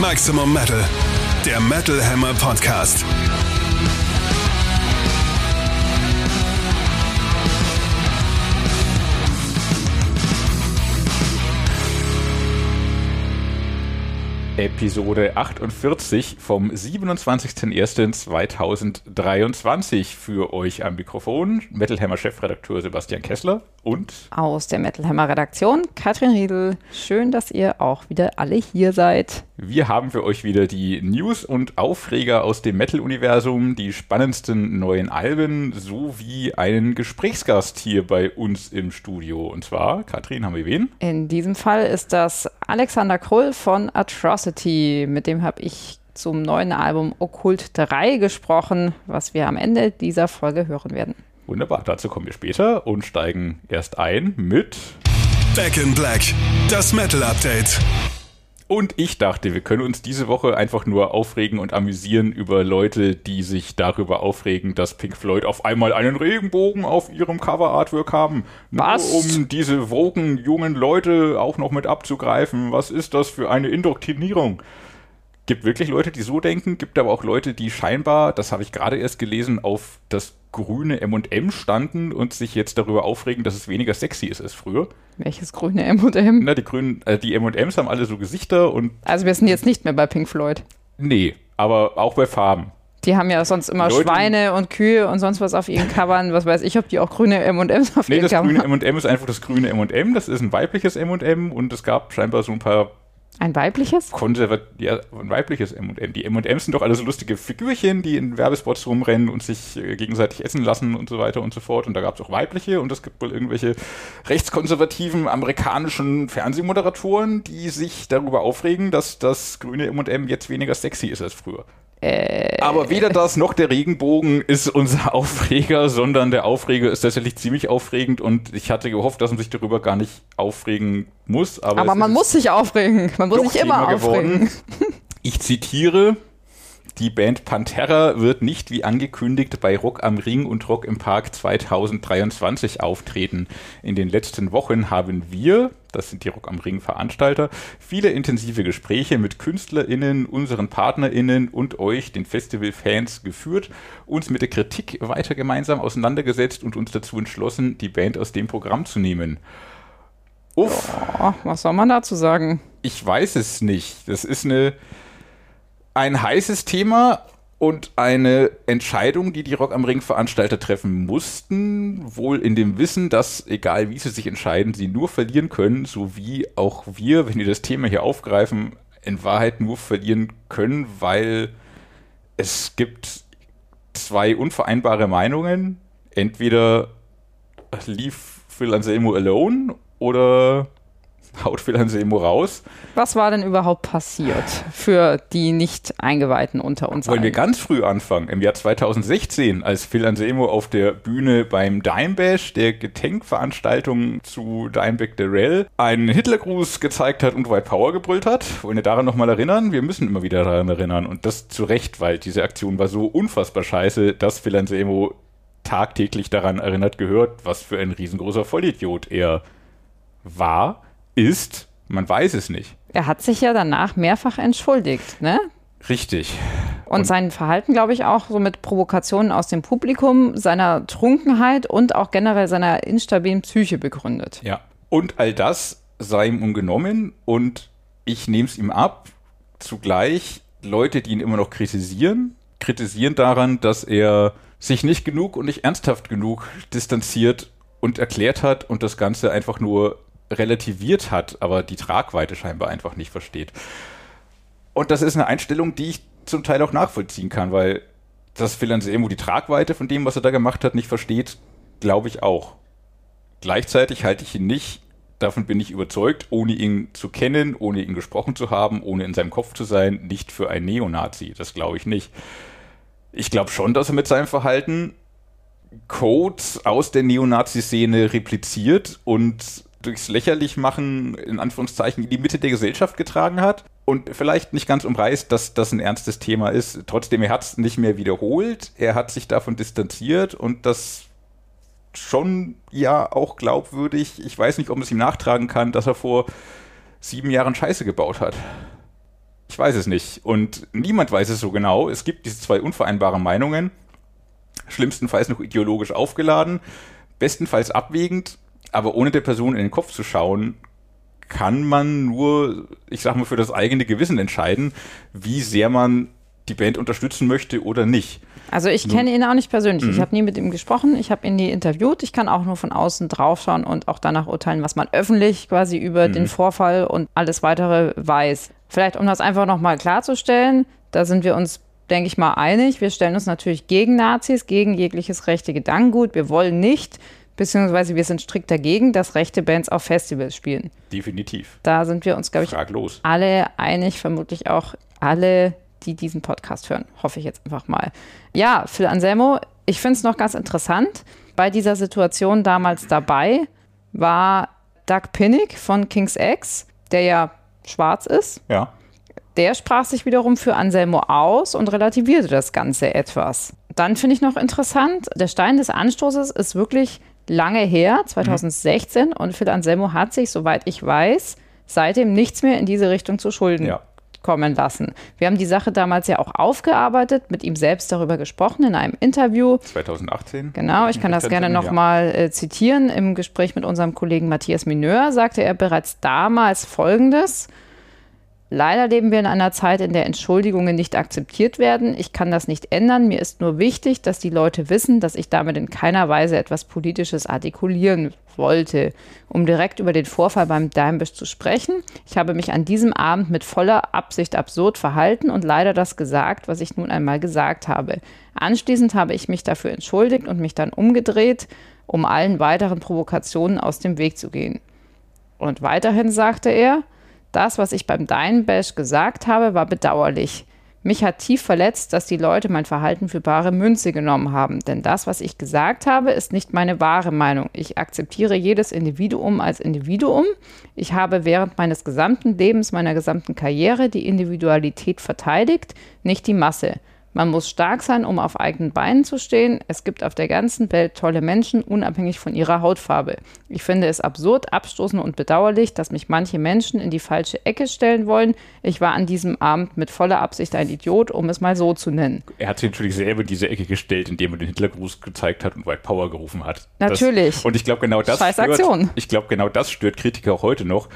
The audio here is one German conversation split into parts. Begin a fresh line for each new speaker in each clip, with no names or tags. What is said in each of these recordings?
Maximum Metal, der Metal Hammer Podcast.
Episode 48 vom 27.01.2023 für euch am Mikrofon. Metal Hammer Chefredakteur Sebastian Kessler und
aus der Metal Hammer Redaktion Katrin Riedel. Schön, dass ihr auch wieder alle hier seid.
Wir haben für euch wieder die News und Aufreger aus dem Metal-Universum, die spannendsten neuen Alben sowie einen Gesprächsgast hier bei uns im Studio. Und zwar, Katrin, haben wir wen?
In diesem Fall ist das Alexander Krull von Atrocity. Mit dem habe ich zum neuen Album Okkult 3 gesprochen, was wir am Ende dieser Folge hören werden.
Wunderbar, dazu kommen wir später und steigen erst ein mit
Back in Black, das Metal Update.
Und ich dachte, wir können uns diese Woche einfach nur aufregen und amüsieren über Leute, die sich darüber aufregen, dass Pink Floyd auf einmal einen Regenbogen auf ihrem Cover-Artwork haben.
Was?
Nur um diese woken jungen Leute auch noch mit abzugreifen. Was ist das für eine Indoktrinierung? Gibt wirklich Leute, die so denken, gibt aber auch Leute, die scheinbar, das habe ich gerade erst gelesen, auf das grüne M&M standen und sich jetzt darüber aufregen, dass es weniger sexy ist als früher.
Welches grüne M&M?
Na, die grünen, äh, die M&Ms haben alle so Gesichter und...
Also wir sind jetzt nicht mehr bei Pink Floyd.
Nee, aber auch bei Farben.
Die haben ja sonst immer
Leute-
Schweine und Kühe und sonst was auf ihren Covern. Was weiß ich, ob die auch grüne M&Ms auf
Nee,
ihren
das
Covern
grüne
haben.
M&M ist einfach das grüne M&M. Das ist ein weibliches M&M und es gab scheinbar so ein paar
Ein weibliches?
konservat ja, ein weibliches M&M. Die M&Ms sind doch alle so lustige Figürchen, die in Werbespots rumrennen und sich äh, gegenseitig essen lassen und so weiter und so fort. Und da gab es auch weibliche und es gibt wohl irgendwelche rechtskonservativen amerikanischen Fernsehmoderatoren, die sich darüber aufregen, dass das grüne M&M jetzt weniger sexy ist als früher. Aber weder das noch der Regenbogen ist unser Aufreger, sondern der Aufreger ist tatsächlich ziemlich aufregend und ich hatte gehofft, dass man sich darüber gar nicht aufregen muss. Aber,
Aber man muss sich aufregen. Man muss sich immer
Thema
aufregen.
Ich zitiere. Die Band Pantera wird nicht wie angekündigt bei Rock am Ring und Rock im Park 2023 auftreten. In den letzten Wochen haben wir, das sind die Rock am Ring Veranstalter, viele intensive Gespräche mit KünstlerInnen, unseren PartnerInnen und euch, den Festival-Fans, geführt, uns mit der Kritik weiter gemeinsam auseinandergesetzt und uns dazu entschlossen, die Band aus dem Programm zu nehmen. Uff.
Oh, was soll man dazu sagen?
Ich weiß es nicht. Das ist eine, ein heißes Thema und eine Entscheidung, die die Rock am Ring Veranstalter treffen mussten, wohl in dem Wissen, dass egal wie sie sich entscheiden, sie nur verlieren können, so wie auch wir, wenn wir das Thema hier aufgreifen, in Wahrheit nur verlieren können, weil es gibt zwei unvereinbare Meinungen. Entweder lief Phil Anselmo alone oder haut Phil Anselmo raus.
Was war denn überhaupt passiert für die nicht Eingeweihten unter uns?
Wollen wir
allen?
ganz früh anfangen, im Jahr 2016, als Phil Anselmo auf der Bühne beim Dime Bash, der Gedenkveranstaltung zu Dimebag Darrell, einen Hitlergruß gezeigt hat und White Power gebrüllt hat. Wollen wir daran nochmal erinnern? Wir müssen immer wieder daran erinnern und das zu Recht, weil diese Aktion war so unfassbar scheiße, dass Phil Anselmo tagtäglich daran erinnert gehört, was für ein riesengroßer Vollidiot er war, ist, man weiß es nicht.
Er hat sich ja danach mehrfach entschuldigt, ne?
Richtig.
Und,
Und-
sein Verhalten, glaube ich, auch so mit Provokationen aus dem Publikum, seiner Trunkenheit und auch generell seiner instabilen Psyche begründet.
Ja. Und all das sei ihm ungenommen und ich nehme es ihm ab. Zugleich Leute, die ihn immer noch kritisieren, kritisieren daran, dass er sich nicht genug und nicht ernsthaft genug distanziert und erklärt hat und das Ganze einfach nur relativiert hat, aber die Tragweite scheinbar einfach nicht versteht. Und das ist eine Einstellung, die ich zum Teil auch nachvollziehen kann, weil dass Phil Anselmo die Tragweite von dem, was er da gemacht hat, nicht versteht, glaube ich auch. Gleichzeitig halte ich ihn nicht, davon bin ich überzeugt, ohne ihn zu kennen, ohne ihn gesprochen zu haben, ohne in seinem Kopf zu sein, nicht für ein Neonazi. Das glaube ich nicht. Ich glaube schon, dass er mit seinem Verhalten Codes aus der Neonazi-Szene repliziert und durchs Lächerlichmachen in Anführungszeichen in die Mitte der Gesellschaft getragen hat und vielleicht nicht ganz umreißt, dass das ein ernstes Thema ist. Trotzdem, er hat es nicht mehr wiederholt, er hat sich davon distanziert und das schon ja auch glaubwürdig. Ich weiß nicht, ob man es ihm nachtragen kann, dass er vor sieben Jahren Scheiße gebaut hat. Ich weiß es nicht. Und niemand weiß es so genau. Es gibt diese zwei unvereinbaren Meinungen. Schlimmstenfalls noch ideologisch aufgeladen, bestenfalls abwägend, aber ohne der Person in den Kopf zu schauen, kann man nur, ich sag mal, für das eigene Gewissen entscheiden, wie sehr man die Band unterstützen möchte oder nicht.
Also ich kenne ihn auch nicht persönlich. Ich habe nie mit ihm gesprochen. Ich habe ihn nie interviewt. Ich kann auch nur von außen draufschauen und auch danach urteilen, was man öffentlich quasi über den Vorfall und alles weitere weiß. Vielleicht, um das einfach nochmal klarzustellen, da sind wir uns, denke ich mal, einig. Wir stellen uns natürlich gegen Nazis, gegen jegliches rechte Gedankengut. Wir wollen nicht, beziehungsweise wir sind strikt dagegen, dass rechte Bands auf Festivals spielen.
Definitiv.
Da sind wir uns, glaube ich,
Fraglos.
alle einig, vermutlich auch alle, die diesen Podcast hören. Hoffe ich jetzt einfach mal. Ja, Phil Anselmo, ich finde es noch ganz interessant. Bei dieser Situation damals dabei war Doug Pinnick von King's X, der ja schwarz ist.
Ja.
Der sprach sich wiederum für Anselmo aus und relativierte das Ganze etwas. Dann finde ich noch interessant, der Stein des Anstoßes ist wirklich lange her, 2016, und Phil Anselmo hat sich, soweit ich weiß, seitdem nichts mehr in diese Richtung zu Schulden
Ja.
kommen lassen. Wir haben die Sache damals ja auch aufgearbeitet, mit ihm selbst darüber gesprochen in einem Interview.
2018.
Genau, ich kann das gerne nochmal äh, zitieren. Im Gespräch mit unserem Kollegen Matthias Mineur sagte er bereits damals Folgendes. Leider leben wir in einer Zeit, in der Entschuldigungen nicht akzeptiert werden. Ich kann das nicht ändern. Mir ist nur wichtig, dass die Leute wissen, dass ich damit in keiner Weise etwas Politisches artikulieren wollte. Um direkt über den Vorfall beim Dimebish zu sprechen, ich habe mich an diesem Abend mit voller Absicht absurd verhalten und leider das gesagt, was ich nun einmal gesagt habe. Anschließend habe ich mich dafür entschuldigt und mich dann umgedreht, um allen weiteren Provokationen aus dem Weg zu gehen. Und weiterhin sagte er, das, was ich beim Dine-Bash gesagt habe, war bedauerlich. Mich hat tief verletzt, dass die Leute mein Verhalten für bare Münze genommen haben. Denn das, was ich gesagt habe, ist nicht meine wahre Meinung. Ich akzeptiere jedes Individuum als Individuum. Ich habe während meines gesamten Lebens, meiner gesamten Karriere die Individualität verteidigt, nicht die Masse. Man muss stark sein, um auf eigenen Beinen zu stehen. Es gibt auf der ganzen Welt tolle Menschen, unabhängig von ihrer Hautfarbe. Ich finde es absurd, abstoßend und bedauerlich, dass mich manche Menschen in die falsche Ecke stellen wollen. Ich war an diesem Abend mit voller Absicht ein Idiot, um es mal so zu nennen.
Er hat sich natürlich selber in diese Ecke gestellt, indem er den Hitlergruß gezeigt hat und White Power gerufen hat.
Natürlich.
Das, und ich glaube, genau das
Scheiß
stört,
Aktion.
ich glaube, genau das stört Kritiker auch heute noch,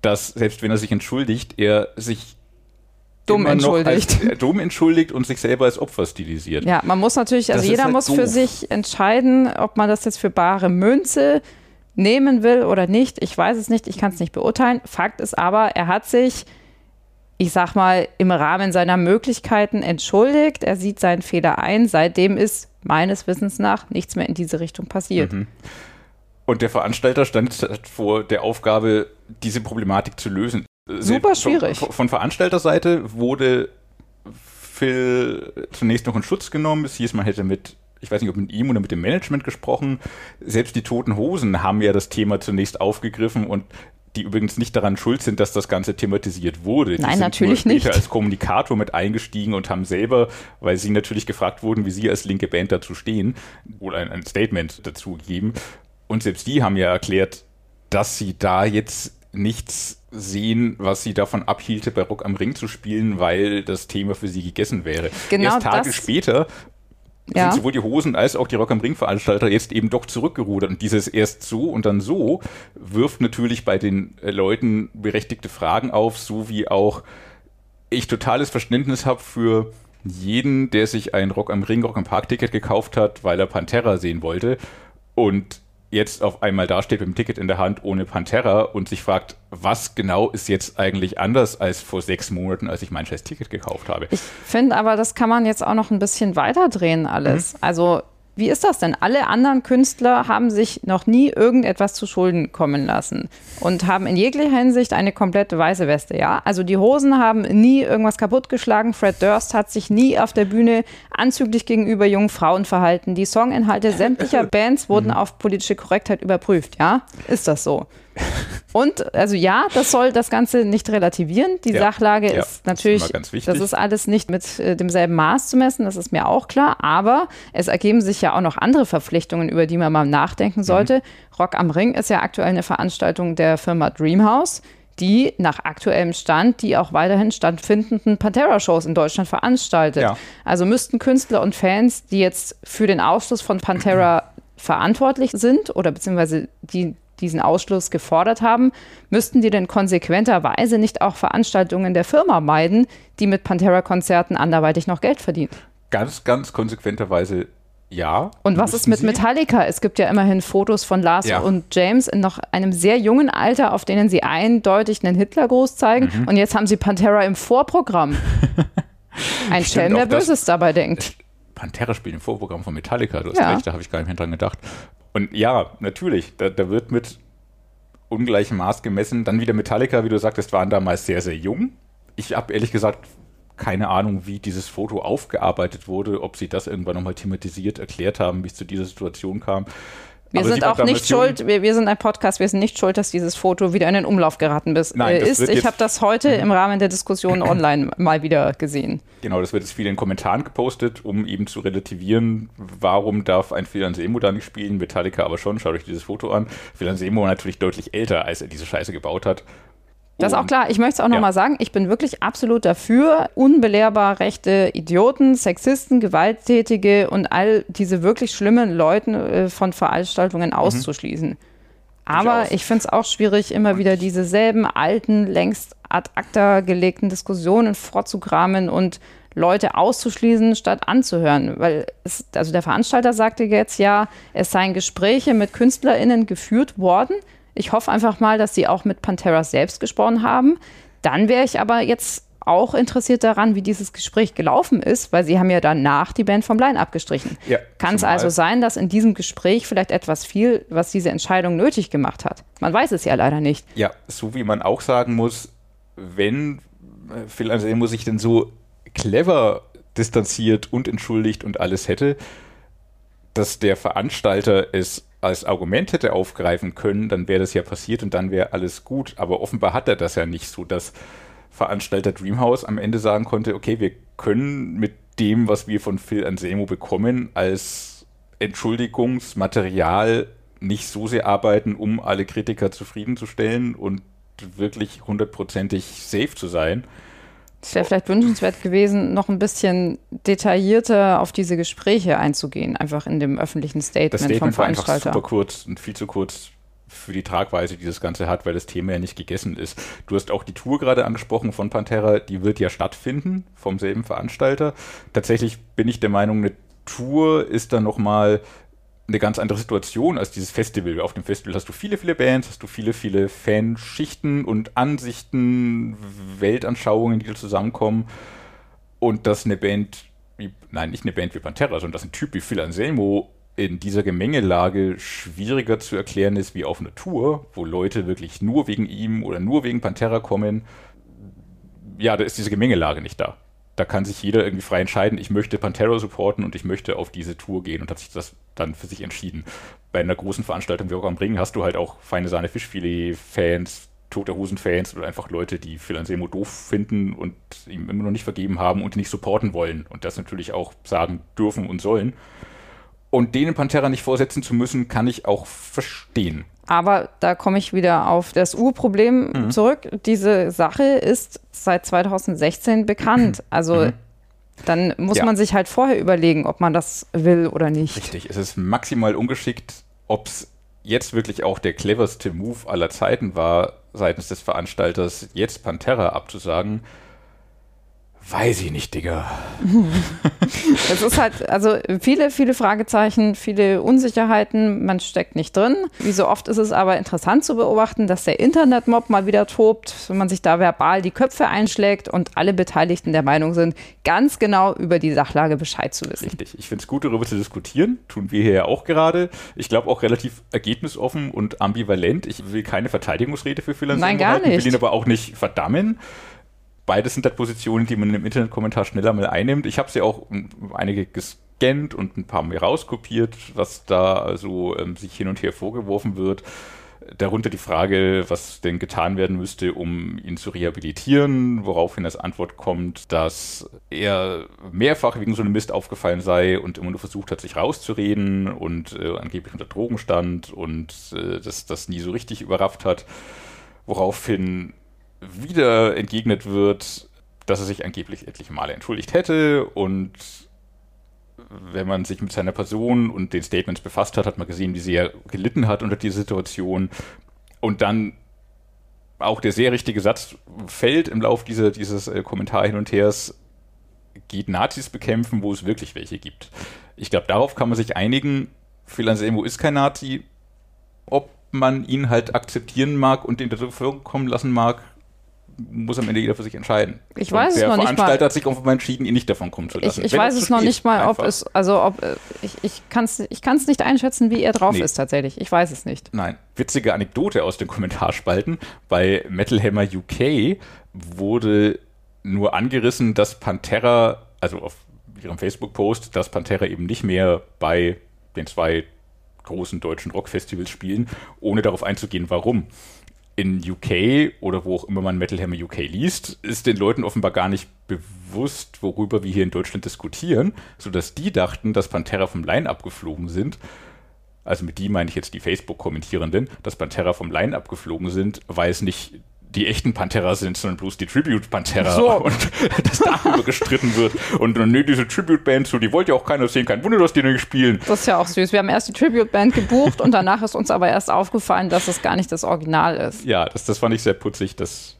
dass selbst wenn er sich entschuldigt, er sich
Dumm entschuldigt.
Als, äh, dumm entschuldigt und sich selber als Opfer stilisiert.
Ja, man muss natürlich, also
Das
jeder
halt
muss für
doof.
sich entscheiden, ob man das jetzt für bare Münze nehmen will oder nicht. Ich weiß es nicht, ich kann es nicht beurteilen. Fakt ist aber, er hat sich, ich sag mal, im Rahmen seiner Möglichkeiten entschuldigt. Er sieht seinen Fehler ein. Seitdem ist meines Wissens nach nichts mehr in diese Richtung passiert.
Mhm. Und der Veranstalter stand vor der Aufgabe, diese Problematik zu lösen.
Super schwierig.
Von, von Veranstalterseite wurde Phil zunächst noch in Schutz genommen. Es hieß, man hätte mit, ich weiß nicht, ob mit ihm oder mit dem Management gesprochen. Selbst die Toten Hosen haben ja das Thema zunächst aufgegriffen und die übrigens nicht daran schuld sind, dass das Ganze thematisiert wurde. Die
Nein,
sind
natürlich
nur
nicht.
als Kommunikator mit eingestiegen und haben selber, weil sie natürlich gefragt wurden, wie sie als linke Band dazu stehen, oder ein, ein Statement dazu geben. Und selbst die haben ja erklärt, dass sie da jetzt nichts sehen, was sie davon abhielte, bei Rock am Ring zu spielen, weil das Thema für sie gegessen wäre.
Genau
Erst Tage später
Ja.
sind sowohl die Hosen als auch die Rock am Ring Veranstalter jetzt eben doch zurückgerudert. Und dieses erst so und dann so wirft natürlich bei den äh, Leuten berechtigte Fragen auf, so wie auch ich totales Verständnis habe für jeden, der sich ein Rock am Ring, Rock am Park Ticket gekauft hat, weil er Pantera sehen wollte und jetzt auf einmal dasteht mit dem Ticket in der Hand ohne Pantera und sich fragt, was genau ist jetzt eigentlich anders als vor sechs Monaten, als ich mein scheiß Ticket gekauft habe.
Ich finde aber, das kann man jetzt auch noch ein bisschen weiterdrehen alles. Also, wie ist das denn? Alle anderen Künstler haben sich noch nie irgendetwas zu Schulden kommen lassen und haben in jeglicher Hinsicht eine komplette weiße Weste, ja? Also die Hosen haben nie irgendwas kaputtgeschlagen. Fred Durst hat sich nie auf der Bühne anzüglich gegenüber jungen Frauen verhalten. Die Songinhalte sämtlicher Bands wurden auf politische Korrektheit überprüft, ja? Ist das so? Und also ja, das soll das Ganze nicht relativieren. Die
Ja,
Sachlage
ja,
ist
das ist
natürlich,
ganz wichtig.
das ist alles nicht mit äh, demselben Maß zu messen, das ist mir auch klar. Aber es ergeben sich ja auch noch andere Verpflichtungen, über die man mal nachdenken sollte. Rock am Ring ist ja aktuell eine Veranstaltung der Firma Dreamhouse, die nach aktuellem Stand die auch weiterhin stattfindenden Pantera-Shows in Deutschland veranstaltet.
Ja.
Also müssten Künstler und Fans, die jetzt für den Ausschluss von Pantera verantwortlich sind oder beziehungsweise die diesen Ausschluss gefordert haben, müssten die denn konsequenterweise nicht auch Veranstaltungen der Firma meiden, die mit Pantera-Konzerten anderweitig noch Geld verdienen?
Ganz, ganz konsequenterweise ja.
Und was ist mit
Sie?
Metallica? Es gibt ja immerhin Fotos von Lars
Ja.
und James in noch einem sehr jungen Alter, auf denen sie eindeutig einen Hitlergruß zeigen.
Mhm.
Und jetzt haben sie Pantera im Vorprogramm. Ein Schelm, der. Böses dabei denkt.
Pantera spielt im Vorprogramm von Metallica, du hast
Ja.
recht, da habe ich gar nicht mehr dran gedacht. Und ja, natürlich, da, da wird mit ungleichem Maß gemessen. Dann wieder Metallica, wie du sagtest, waren damals sehr, sehr jung. Ich habe ehrlich gesagt keine Ahnung, wie dieses Foto aufgearbeitet wurde, ob sie das irgendwann nochmal thematisiert erklärt haben, wie es zu dieser Situation kam.
Wir
Aber
sind auch nicht schuld, wir, wir sind ein Podcast, wir sind nicht schuld, dass dieses Foto wieder in den Umlauf geraten
Nein,
äh, ist.
wird
Ich
jetzt-
habe das heute im Rahmen der Diskussion online mal wieder gesehen.
Genau, das wird jetzt viel in Kommentaren gepostet, um eben zu relativieren, warum darf ein Phil Anselmo da nicht spielen, Metallica aber schon. Schaut euch dieses Foto an. Phil Anselmo war natürlich deutlich älter, als er diese Scheiße gebaut hat.
Das ist auch klar. Ich möchte es auch nochmal
Ja.
sagen. Ich bin wirklich absolut dafür, unbelehrbar rechte Idioten, Sexisten, Gewalttätige und all diese wirklich schlimmen Leuten äh, von Veranstaltungen auszuschließen. Aber
auch.
ich finde es auch schwierig, immer wieder diese selben alten, längst ad acta gelegten Diskussionen vorzukramen und Leute auszuschließen, statt anzuhören. Weil es, also der Veranstalter sagte jetzt ja, es seien Gespräche mit KünstlerInnen geführt worden. Ich hoffe einfach mal, dass sie auch mit Pantera selbst gesprochen haben. Dann wäre ich aber jetzt auch interessiert daran, wie dieses Gespräch gelaufen ist, weil sie haben ja danach die Band vom Line abgestrichen.
Ja,
Kann es also sein, dass in diesem Gespräch vielleicht etwas fiel, was diese Entscheidung nötig gemacht hat? Man weiß es ja leider nicht.
Ja, so wie man auch sagen muss, wenn äh, Phil Anselmo sich denn so clever distanziert und entschuldigt und alles hätte, dass der Veranstalter es als Argument hätte aufgreifen können, dann wäre das ja passiert und dann wäre alles gut. Aber offenbar hat er das ja nicht so, dass Veranstalter Dreamhouse am Ende sagen konnte, okay, wir können mit dem, was wir von Phil Anselmo bekommen, als Entschuldigungsmaterial nicht so sehr arbeiten, um alle Kritiker zufriedenzustellen und wirklich hundertprozentig safe zu sein.
Es wäre vielleicht wünschenswert gewesen, noch ein bisschen detaillierter auf diese Gespräche einzugehen, einfach in dem öffentlichen Statement,
Das
vom
Statement war einfach
Veranstalter.
super kurz und viel zu kurz für die Tragweise, die das Ganze hat, weil das Thema ja nicht gegessen ist. Du hast auch die Tour gerade angesprochen von Pantera, die wird ja stattfinden vom selben Veranstalter. Tatsächlich bin ich der Meinung, eine Tour ist dann nochmal eine ganz andere Situation als dieses Festival. Auf dem Festival hast du viele, viele Bands, hast du viele, viele Fanschichten und Ansichten, Weltanschauungen, die da zusammenkommen. Und dass eine Band wie, nein, nicht eine Band wie Pantera, sondern dass ein Typ wie Phil Anselmo in dieser Gemengelage schwieriger zu erklären ist wie auf einer Tour, wo Leute wirklich nur wegen ihm oder nur wegen Pantera kommen. Ja, da ist diese Gemengelage nicht da. Da kann sich jeder irgendwie frei entscheiden, ich möchte Pantera supporten und ich möchte auf diese Tour gehen und hat sich das dann für sich entschieden. Bei einer großen Veranstaltung wie Rock am Ring hast du halt auch feine Sahne Fischfilet-Fans, Tote Hosen-Fans oder einfach Leute, die Phil Anselmo doof finden und ihm immer noch nicht vergeben haben und ihn nicht supporten wollen und das natürlich auch sagen dürfen und sollen. Und denen Pantera nicht vorsetzen zu müssen, kann ich auch verstehen.
Aber da komme ich wieder auf das Urproblem
Mhm.
zurück. Diese Sache ist seit 2016 bekannt. Also dann muss
Mhm. Ja.
man sich halt vorher überlegen, ob man das will oder nicht.
Richtig, es ist maximal ungeschickt. Ob es jetzt wirklich auch der cleverste Move aller Zeiten war, seitens des Veranstalters, jetzt Pantera abzusagen, weiß ich nicht, Digga.
Es ist halt, also viele, viele Fragezeichen, viele Unsicherheiten, man steckt nicht drin. Wie so oft ist es aber interessant zu beobachten, dass der Internetmob mal wieder tobt, wenn man sich da verbal die Köpfe einschlägt und alle Beteiligten der Meinung sind, ganz genau über die Sachlage Bescheid zu wissen.
Richtig. Ich finde es gut, darüber zu diskutieren. Tun wir hier ja auch gerade. Ich glaube auch relativ ergebnisoffen und ambivalent. Ich will keine Verteidigungsrede für Phil
Nein, gar
halten,
nicht.
will ihn aber auch nicht verdammen. Beides sind halt Positionen, die man im Internetkommentar schneller mal einnimmt. Ich habe sie auch ähm, einige gescannt und ein paar mir rauskopiert, was da also ähm, sich hin und her vorgeworfen wird. Darunter die Frage, was denn getan werden müsste, um ihn zu rehabilitieren, woraufhin als Antwort kommt, dass er mehrfach wegen so einem Mist aufgefallen sei und immer nur versucht hat, sich rauszureden und äh, angeblich unter Drogen stand und äh, das, das nie so richtig überrafft hat. Woraufhin wieder entgegnet wird, dass er sich angeblich etliche Male entschuldigt hätte und wenn man sich mit seiner Person und den Statements befasst hat, hat man gesehen, wie sehr gelitten hat unter dieser Situation. Und dann auch der sehr richtige Satz fällt im Lauf dieser, dieses äh, Kommentar hin und hers, geht Nazis bekämpfen, wo es wirklich welche gibt. Ich glaube, darauf kann man sich einigen. Phil Anselmo ist kein Nazi. Ob man ihn halt akzeptieren mag und in der Bevölkerung kommen lassen mag, muss am Ende jeder für sich entscheiden.
Ich weiß es noch nicht mal.
Der Veranstalter hat sich offenbar entschieden, ihn nicht davon kommen zu lassen.
Ich, ich weiß es noch nicht mal, ob
einfach.
es, also ob, äh, ich, ich kann es ich kann's nicht einschätzen, wie er drauf
Nee.
ist tatsächlich. Ich weiß es nicht.
Nein, witzige Anekdote aus den Kommentarspalten. Bei Metal Hammer UK wurde nur angerissen, dass Pantera, also auf ihrem Facebook-Post, dass Pantera eben nicht mehr bei den zwei großen deutschen Rockfestivals spielen, ohne darauf einzugehen, warum. In UK oder wo auch immer man Metal Hammer UK liest, ist den Leuten offenbar gar nicht bewusst, worüber wir hier in Deutschland diskutieren, sodass die dachten, dass Pantera vom Line-Up geflogen sind. Also mit die meine ich jetzt die Facebook-Kommentierenden, dass Pantera vom Line abgeflogen sind, weil es nicht die echten Pantera sind, sondern bloß die Tribute-Pantera
So.
und dass darüber gestritten wird. Und äh, nee, diese Tribute-Band, so, die wollte ja auch keiner sehen, kein Wunder, dass die nicht spielen.
Das ist ja auch süß. Wir haben erst die Tribute-Band gebucht und danach ist uns aber erst aufgefallen, dass es gar nicht das Original ist.
Ja, das, das fand ich sehr putzig, dass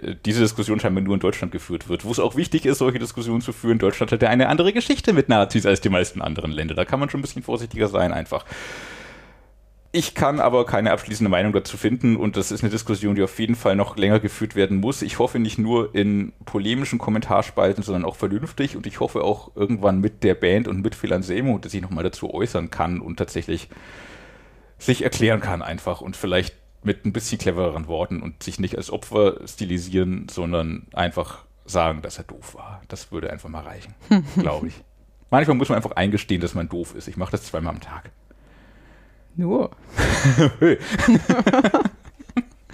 äh, diese Diskussion scheinbar nur in Deutschland geführt wird, wo es auch wichtig ist, solche Diskussionen zu führen. Deutschland hat ja eine andere Geschichte mit Nazis als die meisten anderen Länder. Da kann man schon ein bisschen vorsichtiger sein, einfach. Ich kann aber keine abschließende Meinung dazu finden und das ist eine Diskussion, die auf jeden Fall noch länger geführt werden muss. Ich hoffe nicht nur in polemischen Kommentarspalten, sondern auch vernünftig und ich hoffe auch irgendwann mit der Band und mit Phil Anselmo, dass ich nochmal dazu äußern kann und tatsächlich sich erklären kann einfach und vielleicht mit ein bisschen clevereren Worten und sich nicht als Opfer stilisieren, sondern einfach sagen, dass er doof war. Das würde einfach mal reichen, glaube ich. Manchmal muss man einfach eingestehen, dass man doof ist. Ich mache das zweimal am Tag.
Nur.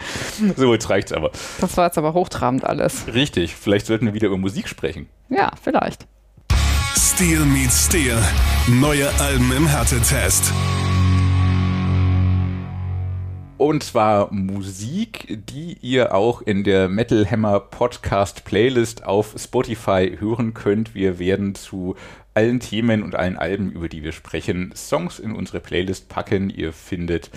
So, jetzt reicht's aber.
Das war jetzt aber hochtrabend alles.
Richtig, vielleicht sollten wir wieder über Musik sprechen.
Ja, vielleicht.
Steel meets Steel. Neue Alben im Härtetest.
Und zwar Musik, die ihr auch in der Metal Hammer Podcast Playlist auf Spotify hören könnt. Wir werden zu allen Themen und allen Alben, über die wir sprechen, Songs in unsere Playlist packen. Ihr findet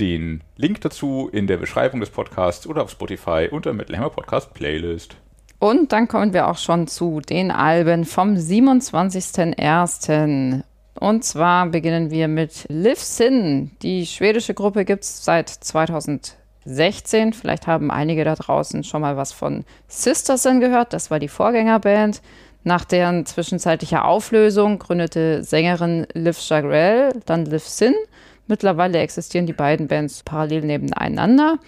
den Link dazu in der Beschreibung des Podcasts oder auf Spotify unter Metal Hammer Podcast Playlist.
Und dann kommen wir auch schon zu den Alben vom 27.01. Und zwar beginnen wir mit Live Sin. Die schwedische Gruppe gibt es seit 2016. Vielleicht haben einige da draußen schon mal was von Sister Sin gehört. Das war die Vorgängerband. Nach deren zwischenzeitlicher Auflösung gründete Sängerin Liv Chagrel dann Liv Sin. Mittlerweile existieren die beiden Bands parallel nebeneinander.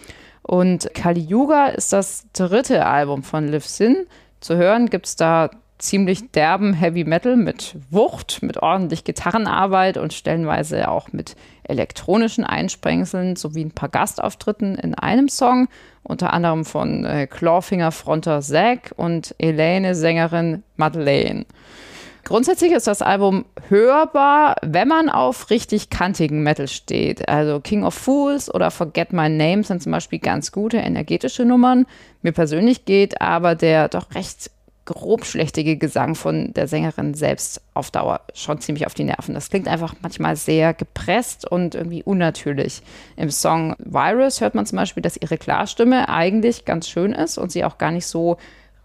Und Kali Yuga ist das dritte Album von Liv Sin. Zu hören gibt es da ziemlich derben Heavy Metal mit Wucht, mit ordentlich Gitarrenarbeit und stellenweise auch mit elektronischen Einsprengseln sowie ein paar Gastauftritten in einem Song, unter anderem von äh, Clawfinger Fronter Zack und Elaine Sängerin Madeleine. Grundsätzlich ist das Album hörbar, wenn man auf richtig kantigen Metal steht. Also King of Fools oder Forget My Name sind zum Beispiel ganz gute energetische Nummern. Mir persönlich geht aber der doch recht grobschlächtige Gesang von der Sängerin selbst auf Dauer schon ziemlich auf die Nerven. Das klingt einfach manchmal sehr gepresst und irgendwie unnatürlich. Im Song Virus hört man zum Beispiel, dass ihre Klarstimme eigentlich ganz schön ist und sie auch gar nicht so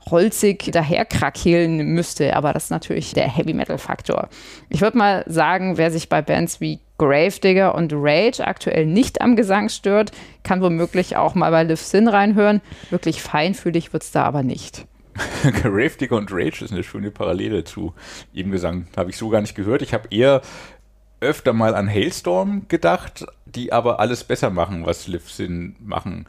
holzig daherkrakehlen müsste, aber das ist natürlich der Heavy Metal Faktor. Ich würde mal sagen, wer sich bei Bands wie Gravedigger und Rage aktuell nicht am Gesang stört, kann womöglich auch mal bei Live Sin reinhören. Wirklich feinfühlig wird es da aber nicht.
Gravedigger und Rage ist eine schöne Parallele zu ihrem Gesang. Habe ich so gar nicht gehört. Ich habe eher öfter mal an Hailstorm gedacht, die aber alles besser machen, was Liv Sin machen.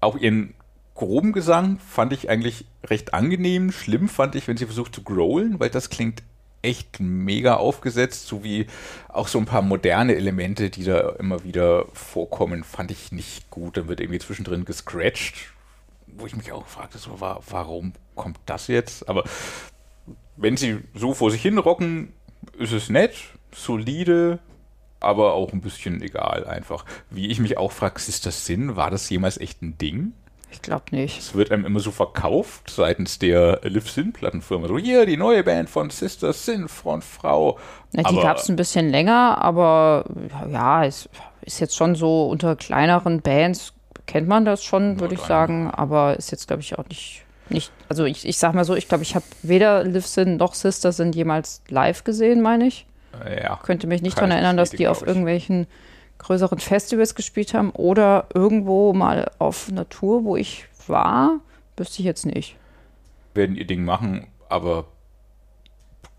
Auch ihren groben Gesang fand ich eigentlich recht angenehm. Schlimm fand ich, wenn sie versucht zu growlen, weil das klingt echt mega aufgesetzt, sowie auch so ein paar moderne Elemente, die da immer wieder vorkommen, fand ich nicht gut. Dann wird irgendwie zwischendrin gescratcht, wo ich mich auch fragte, so, wa- warum kommt das jetzt? Aber wenn sie so vor sich hin rocken, ist es nett, solide, aber auch ein bisschen egal einfach. Wie ich mich auch frage, ist das Sinn? War das jemals echt ein Ding?
Ich glaube nicht.
Es wird einem immer so verkauft seitens der Live Sin Plattenfirma. So, hier die neue Band von Sister Sin, Frontfrau.
Ja, die gab es ein bisschen länger, aber ja, es ist jetzt schon so unter kleineren Bands kennt man das schon, würde ich sagen, aber ist jetzt, glaube ich, auch nicht, nicht also ich, ich sag mal so, ich glaube, ich habe weder Liv Sin noch Sister Sin jemals live gesehen, meine ich.
Ja.
Könnte mich nicht daran erinnern, dass die auf irgendwelchen größeren Festivals gespielt haben oder irgendwo mal auf Tour, wo ich war, wüsste ich jetzt nicht.
werden ihr Ding machen, aber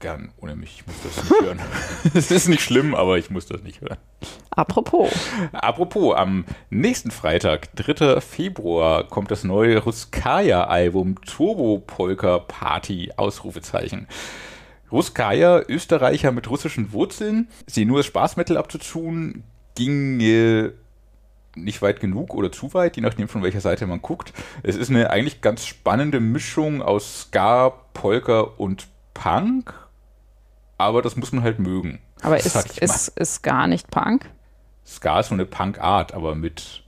gern ohne mich. Ich muss das nicht hören. Es ist nicht schlimm, aber ich muss das nicht hören.
Apropos,
Apropos, am nächsten Freitag, 3. Februar, kommt das neue Ruskaya-Album Turbo Polka Party, Ausrufezeichen. Ruskaya, Österreicher mit russischen Wurzeln, sie nur das Spaßmetal abzutun, ging äh, nicht weit genug oder zu weit, je nachdem von welcher Seite man guckt. Es ist eine eigentlich ganz spannende Mischung aus Ska, Polka und Punk, aber das muss man halt mögen.
aber ist, ist, ist gar nicht Punk?
Ska ist so eine Punk-Art, aber mit.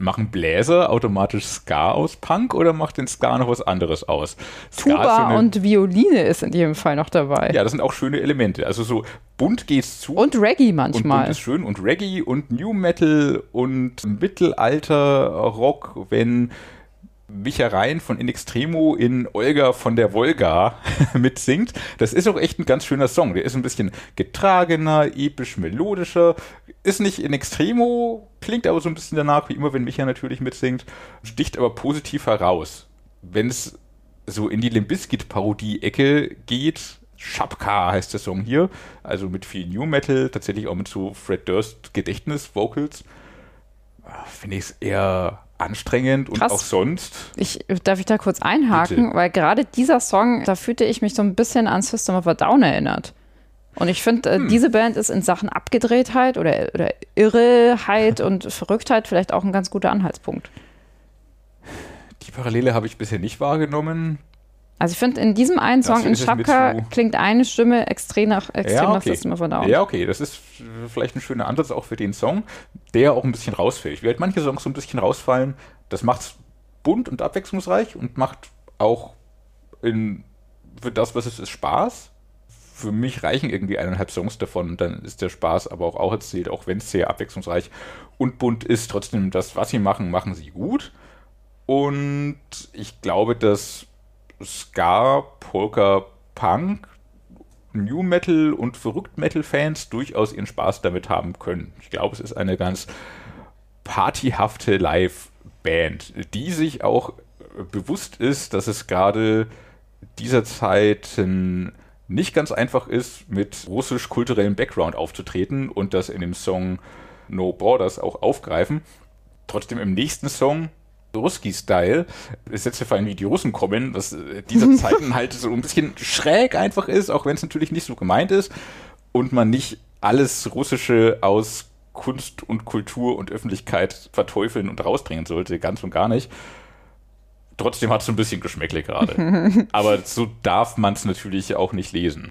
Machen Bläser automatisch Ska aus Punk oder macht den Ska noch was anderes aus? Ska
Tuba
so eine-
und Violine ist in jedem Fall noch dabei.
Ja, das sind auch schöne Elemente. Also so bunt geht's zu.
Und Reggae
und bunt
manchmal.
ist schön und Reggae und New Metal und Mittelalter Rock, wenn Micha Rein von In Extremo in Olga von der Wolga mitsingt. Das ist auch echt ein ganz schöner Song. Der ist ein bisschen getragener, episch, melodischer. Ist nicht in Extremo, klingt aber so ein bisschen danach, wie immer, wenn Micha natürlich mitsingt. Sticht aber positiv heraus. Wenn es so in die Limbiskit-Parodie-Ecke geht, Schapka heißt der Song hier, also mit viel New Metal, tatsächlich auch mit so Fred Durst Gedächtnis-Vocals, finde ich es eher anstrengend und
Krass.
auch sonst.
Ich, darf ich da kurz einhaken?
Bitte.
Weil gerade dieser Song, da fühlte ich mich so ein bisschen an System of a Down erinnert. Und ich finde,
Hm.
äh, diese Band ist in Sachen Abgedrehtheit oder, oder Irreheit und Verrücktheit vielleicht auch ein ganz guter Anhaltspunkt.
Die Parallele habe ich bisher nicht wahrgenommen.
Also ich finde, in diesem einen Song in
es
Schapka klingt eine Stimme extrem nach, extrem
Ja,
nach
okay.
System of a Down.
Ja, okay, das ist vielleicht ein schöner Ansatz auch für den Song, der auch ein bisschen rausfällt. Wie halt manche Songs so ein bisschen rausfallen, das macht's bunt und abwechslungsreich und macht auch in, für das, was es ist, Spaß. Für mich reichen irgendwie eineinhalb Songs davon und dann ist der Spaß aber auch, auch erzählt, auch wenn es sehr abwechslungsreich und bunt ist. Trotzdem, das, was sie machen, machen sie gut. Und ich glaube, dass Ska, Polka, Punk New Metal und Verrückt Metal Fans durchaus ihren Spaß damit haben können. Ich glaube, es ist eine ganz partyhafte Live-Band, die sich auch bewusst ist, dass es gerade dieser Zeit nicht ganz einfach ist, mit russisch-kulturellem Background aufzutreten und das in dem Song No Borders auch aufgreifen. Trotzdem im nächsten Song Ruski-Style, Sätze fallen, wie die Russen kommen, was äh, dieser Zeiten halt so ein bisschen schräg einfach ist, auch wenn es natürlich nicht so gemeint ist und man nicht alles Russische aus Kunst und Kultur und Öffentlichkeit verteufeln und rausbringen sollte, ganz und gar nicht. Trotzdem hat es so ein bisschen Geschmäckle gerade. Aber so darf man es natürlich auch nicht lesen.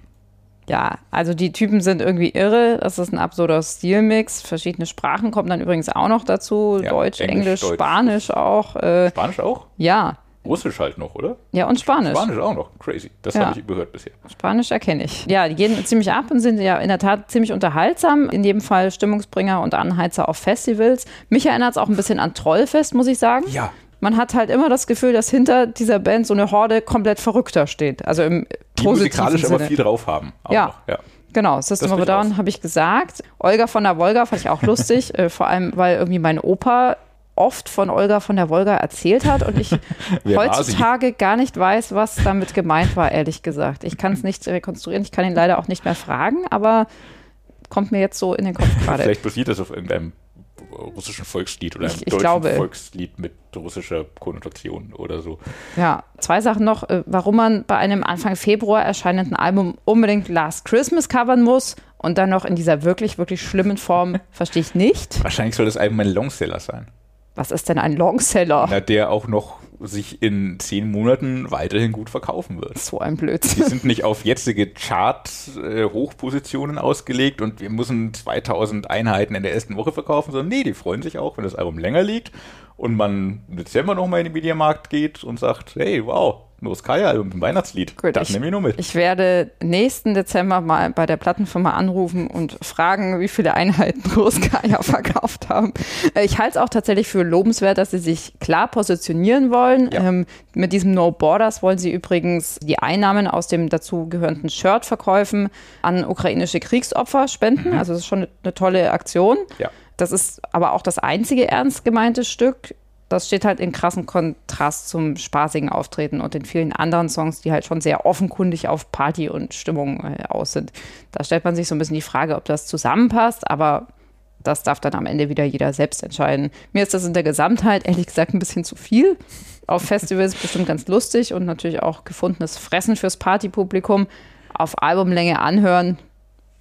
Ja, also die Typen sind irgendwie irre. Das ist ein absurder Stilmix. Verschiedene Sprachen kommen dann übrigens auch noch dazu.
Ja,
Deutsch,
Englisch,
Englisch,
Deutsch.
Spanisch auch. Äh,
Spanisch auch?
ja,
Russisch halt noch, oder?
ja und Spanisch.
Spanisch auch noch. Crazy. Das
Ja.
habe ich überhört bisher.
Spanisch erkenne ich. Ja, die gehen ziemlich ab und sind ja in der Tat ziemlich unterhaltsam. In jedem Fall Stimmungsbringer und Anheizer auf Festivals. Mich erinnert es auch ein bisschen an Trollfest, muss ich sagen.
Ja.
Man hat halt immer das Gefühl, dass hinter dieser Band so eine Horde komplett Verrückter steht. Also im
Die musikalisch
Sinne.
aber viel drauf haben.
Ja.
Noch. ja.
Genau, System
Das
of a. Down habe ich gesagt. Olga von der Wolga fand ich auch lustig, äh, vor allem, weil irgendwie mein Opa oft von Olga von der Wolga erzählt hat und ich heutzutage gar nicht weiß, was damit gemeint war, ehrlich gesagt. Ich kann es nicht rekonstruieren, ich kann ihn leider auch nicht mehr fragen, aber kommt mir jetzt so in den Kopf gerade.
Vielleicht basiert das auf irgendeinem russischen Volkslied oder einem
Ich- ich
deutschen. Volkslied mit russischer Konnotation oder so.
Ja, zwei Sachen noch, äh, warum man bei einem Anfang Februar erscheinenden Album unbedingt Last Christmas covern muss und dann noch in dieser wirklich, wirklich schlimmen Form, verstehe ich nicht.
Wahrscheinlich soll das Album ein Longseller sein.
Was ist denn ein Longseller?
Na, der auch noch sich in zehn Monaten weiterhin gut verkaufen wird.
So ein
Die
Blödsinn.
sind nicht auf jetzige Chart-Hochpositionen ausgelegt und wir müssen 2000 Einheiten in der ersten Woche verkaufen, sondern nee, die freuen sich auch, wenn das Album länger liegt und man im Dezember nochmal in den Mediamarkt geht und sagt, hey, wow, Noskaya-Album, ein Weihnachtslied.
Gut,
das
ich,
nehme ich nur mit.
Ich werde nächsten Dezember mal bei der Plattenfirma anrufen und fragen, wie viele Einheiten Noskaya verkauft haben. Äh, Ich halte es auch tatsächlich für lobenswert, dass sie sich klar positionieren wollen.
Ja.
Ähm, mit diesem No Borders wollen sie übrigens die Einnahmen aus dem dazugehörenden Shirt-Verkäufen an ukrainische Kriegsopfer spenden. Also das ist schon eine, eine tolle Aktion.
Ja.
Das ist aber auch das einzige ernst gemeinte Stück. Das steht halt in krassem Kontrast zum spaßigen Auftreten und den vielen anderen Songs, die halt schon sehr offenkundig auf Party und Stimmung äh, aus sind. Da stellt man sich so ein bisschen die Frage, ob das zusammenpasst, aber das darf dann am Ende wieder jeder selbst entscheiden. Mir ist das in der Gesamtheit ehrlich gesagt ein bisschen zu viel. Auf Festivals bestimmt ganz lustig und natürlich auch gefundenes Fressen fürs Partypublikum. Auf Albumlänge anhören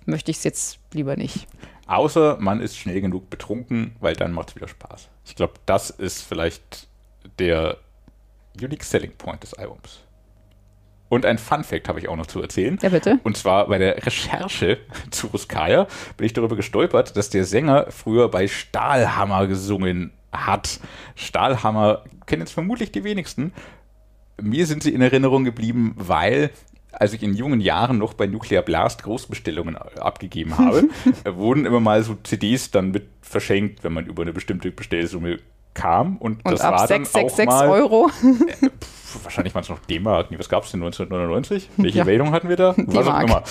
möchte ich es jetzt lieber nicht.
Außer man ist schnell genug betrunken, weil dann macht es wieder Spaß. Ich glaube, das ist vielleicht der Unique Selling Point des Albums. Und ein Fun Fact habe ich auch noch zu erzählen.
Ja, bitte.
Und zwar bei der Recherche zu Ruskaya bin ich darüber gestolpert, dass der Sänger früher bei Stahlhammer gesungen hat. Stahlhammer kennen jetzt vermutlich die wenigsten. Mir sind sie in Erinnerung geblieben, weil als ich in jungen Jahren noch bei Nuclear Blast Großbestellungen abgegeben habe, wurden immer mal so CDs dann mit verschenkt, wenn man über eine bestimmte Bestellsumme kam. Und,
Und
das
ab
war dann auch
666
mal,
Euro.
Pf, wahrscheinlich waren es noch D-Mark. Was gab es denn 1999? Welche
Ja.
Währung hatten wir da? Was auch immer.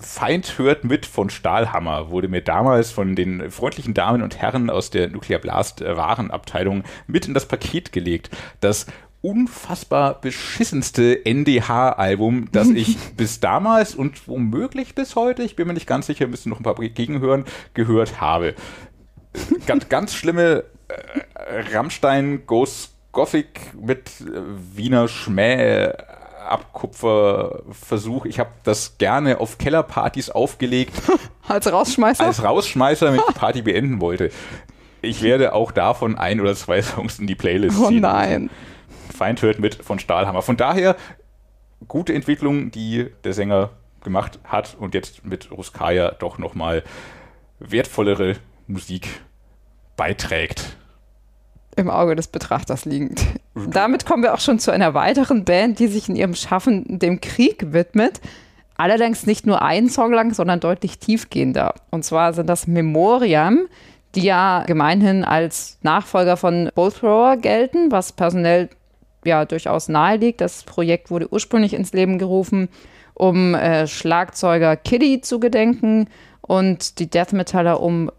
Feind hört mit von Stahlhammer wurde mir damals von den freundlichen Damen und Herren aus der Nuclear Blast äh, Warenabteilung mit in das Paket gelegt. Das unfassbar beschissenste NDH-Album, das ich bis damals und womöglich bis heute, ich bin mir nicht ganz sicher, müssen noch ein paar Gegenhören, gehört habe. Ganz, ganz schlimme äh, Rammstein Ghost Gothic mit äh, Wiener Schmäh Abkupferversuch. Ich habe das gerne auf Kellerpartys aufgelegt
Als Rausschmeißer.
als Rausschmeißer, wenn ich die Party beenden wollte. Ich werde auch davon ein oder zwei Songs in die Playlist
oh
ziehen.
nein.
Feind hört mit von Stahlhammer. Von daher gute Entwicklung, die der Sänger gemacht hat und jetzt mit Ruskaya doch nochmal wertvollere Musik beiträgt.
Im Auge des Betrachters liegend. Damit kommen wir auch schon zu einer weiteren Band, die sich in ihrem Schaffen dem Krieg widmet. Allerdings nicht nur einen Song lang, sondern deutlich tiefgehender. Und zwar sind das Memoriam, die ja gemeinhin als Nachfolger von Bullthrower gelten, was personell ja durchaus nahe liegt. Das Projekt wurde ursprünglich ins Leben gerufen, um äh, Schlagzeuger Kiddy zu gedenken und die Death Metaller um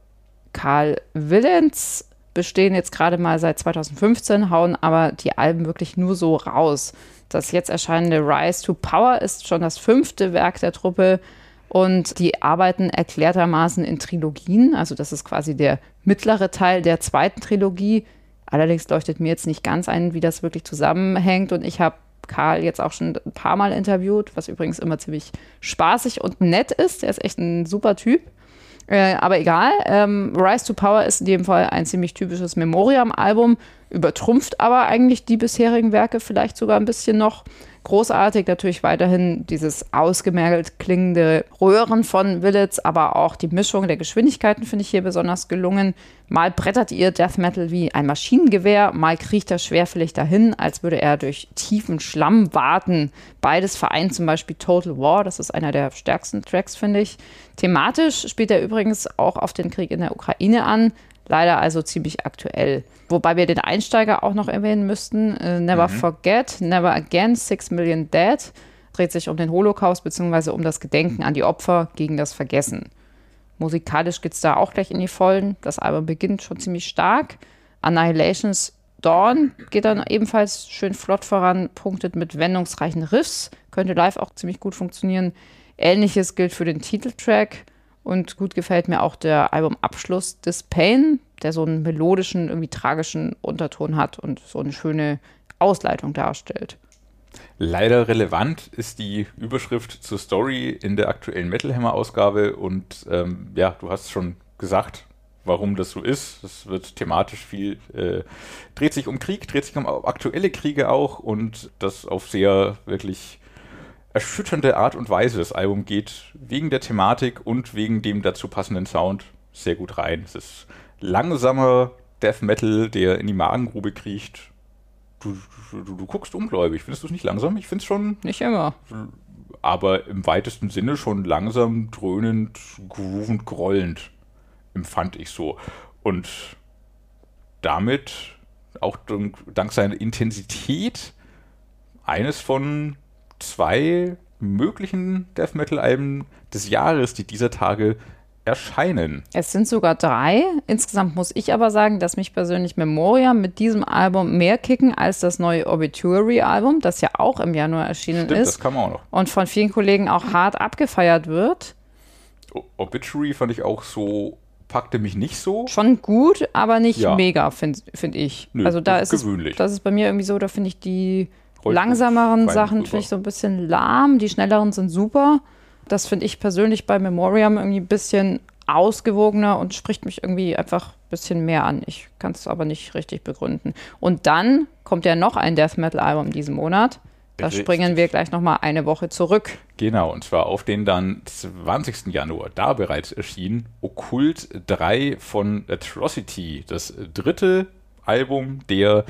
Karl Willens bestehen jetzt gerade mal seit 2015, hauen aber die Alben wirklich nur so raus. Das jetzt erscheinende Rise to Power ist schon das fünfte Werk der Truppe und die arbeiten erklärtermaßen in Trilogien. Also das ist quasi der mittlere Teil der zweiten Trilogie. Allerdings leuchtet mir jetzt nicht ganz ein, wie das wirklich zusammenhängt und ich habe Karl jetzt auch schon ein paar Mal interviewt, was übrigens immer ziemlich spaßig und nett ist. Er ist echt ein super Typ. Äh, aber egal, ähm, Rise to Power ist in jedem Fall ein ziemlich typisches Memoriam-Album, übertrumpft aber eigentlich die bisherigen Werke vielleicht sogar ein bisschen noch. Großartig natürlich weiterhin dieses ausgemergelt klingende Röhren von Willits, aber auch die Mischung der Geschwindigkeiten finde ich hier besonders gelungen. Mal brettert ihr Death Metal wie ein Maschinengewehr, mal kriecht er schwerfällig dahin, als würde er durch tiefen Schlamm warten. Beides vereint zum Beispiel Total War, das ist einer der stärksten Tracks, finde ich. Thematisch spielt er übrigens auch auf den Krieg in der Ukraine an, leider also ziemlich aktuell. Wobei wir den Einsteiger auch noch erwähnen müssten. Äh, Never Forget, Never Again, Six Million Dead dreht sich um den Holocaust bzw. um das Gedenken an die Opfer gegen das Vergessen. Musikalisch geht es da auch gleich in die Vollen. Das Album beginnt schon ziemlich stark. Annihilations Dawn geht dann ebenfalls schön flott voran, punktet mit wendungsreichen Riffs, könnte live auch ziemlich gut funktionieren. Ähnliches gilt für den Titeltrack und gut gefällt mir auch der Albumabschluss This Pain, der so einen melodischen, irgendwie tragischen Unterton hat und so eine schöne Ausleitung darstellt.
Leider relevant ist die Überschrift zur Story in der aktuellen Metal Hammer Ausgabe und ähm, ja, du hast schon gesagt, warum das so ist. Es wird thematisch viel, äh, dreht sich um Krieg, dreht sich um aktuelle Kriege auch und das auf sehr wirklich erschütternde Art und Weise. Das Album geht wegen der Thematik und wegen dem dazu passenden Sound sehr gut rein. Es ist langsamer, Death Metal, der in die Magengrube kriecht. Du, du, du, du guckst ungläubig. Findest du es nicht langsam? Ich finde es schon.
Nicht immer.
Aber im weitesten Sinne schon langsam, dröhnend, groovend, grollend. Empfand ich so. Und damit auch dank seiner Intensität eines von zwei möglichen Death Metal-Alben des Jahres, die dieser Tage erscheinen.
Es sind sogar drei. Insgesamt muss ich aber sagen, dass mich persönlich Memoria mit diesem Album mehr kicken als das neue Obituary-Album, das ja auch im Januar erschienen
Stimmt,
ist.
das kann man auch noch.
Und von vielen Kollegen auch hart abgefeiert wird.
Obituary fand ich auch so, packte mich nicht so.
Schon gut, aber nicht
Ja.
mega, finde find ich.
Nö,
also da ist
ist
es,
gewöhnlich.
das ist bei mir irgendwie so, da finde ich die langsameren
fein
Sachen finde ich so ein bisschen lahm, die schnelleren sind super. Das finde ich persönlich bei Memoriam irgendwie ein bisschen ausgewogener und spricht mich irgendwie einfach ein bisschen mehr an. Ich kann es aber nicht richtig begründen. Und dann kommt ja noch ein Death Metal Album diesen Monat. Da
Richtig.
springen wir gleich noch mal eine Woche zurück.
Genau, und zwar auf den dann 20. Januar, da bereits erschien, Okkult 3 von Atrocity, das dritte Album der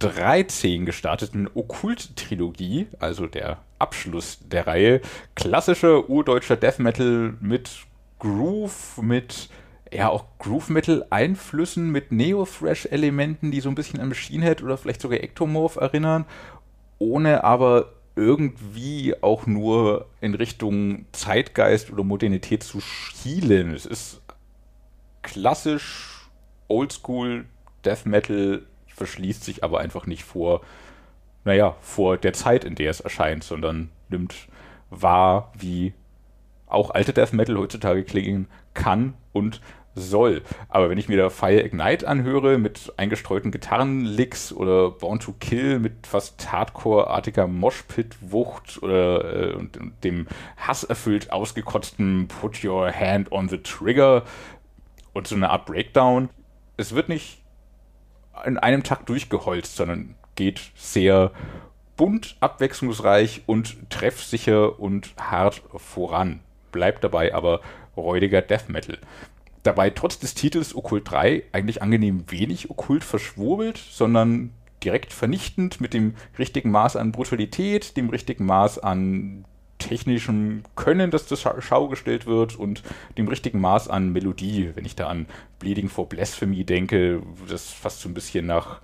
2013 gestarteten Okkult-Trilogie, also der Abschluss der Reihe. Klassischer urdeutscher Death Metal mit Groove, mit ja auch Groove Metal Einflüssen, mit Neo-Thrash-Elementen, die so ein bisschen an Machine Head oder vielleicht sogar Ectomorph erinnern ohne aber irgendwie auch nur in Richtung Zeitgeist oder Modernität zu schielen. Es ist klassisch Oldschool Death Metal, verschließt sich aber einfach nicht vor, naja, vor der Zeit, in der es erscheint, sondern nimmt wahr, wie auch alte Death Metal heutzutage klingen kann und soll. Aber wenn ich mir da Fire Ignite anhöre mit eingestreuten Gitarrenlicks oder Born to Kill mit fast Hardcore-artiger Moshpit-Wucht oder äh, und, und dem hasserfüllt ausgekotzten Put Your Hand on the Trigger und so eine Art Breakdown, es wird nicht in einem Takt durchgeholzt, sondern geht sehr bunt, abwechslungsreich und treffsicher und hart voran. Bleibt dabei aber räudiger Death Metal. Dabei trotz des Titels Okkult 3 eigentlich angenehm wenig okkult verschwurbelt, sondern direkt vernichtend mit dem richtigen Maß an Brutalität, dem richtigen Maß an technischem Können, das zur Scha- Schau gestellt wird und dem richtigen Maß an Melodie. Wenn ich da an Bleeding for Blasphemy denke, das fast so ein bisschen nach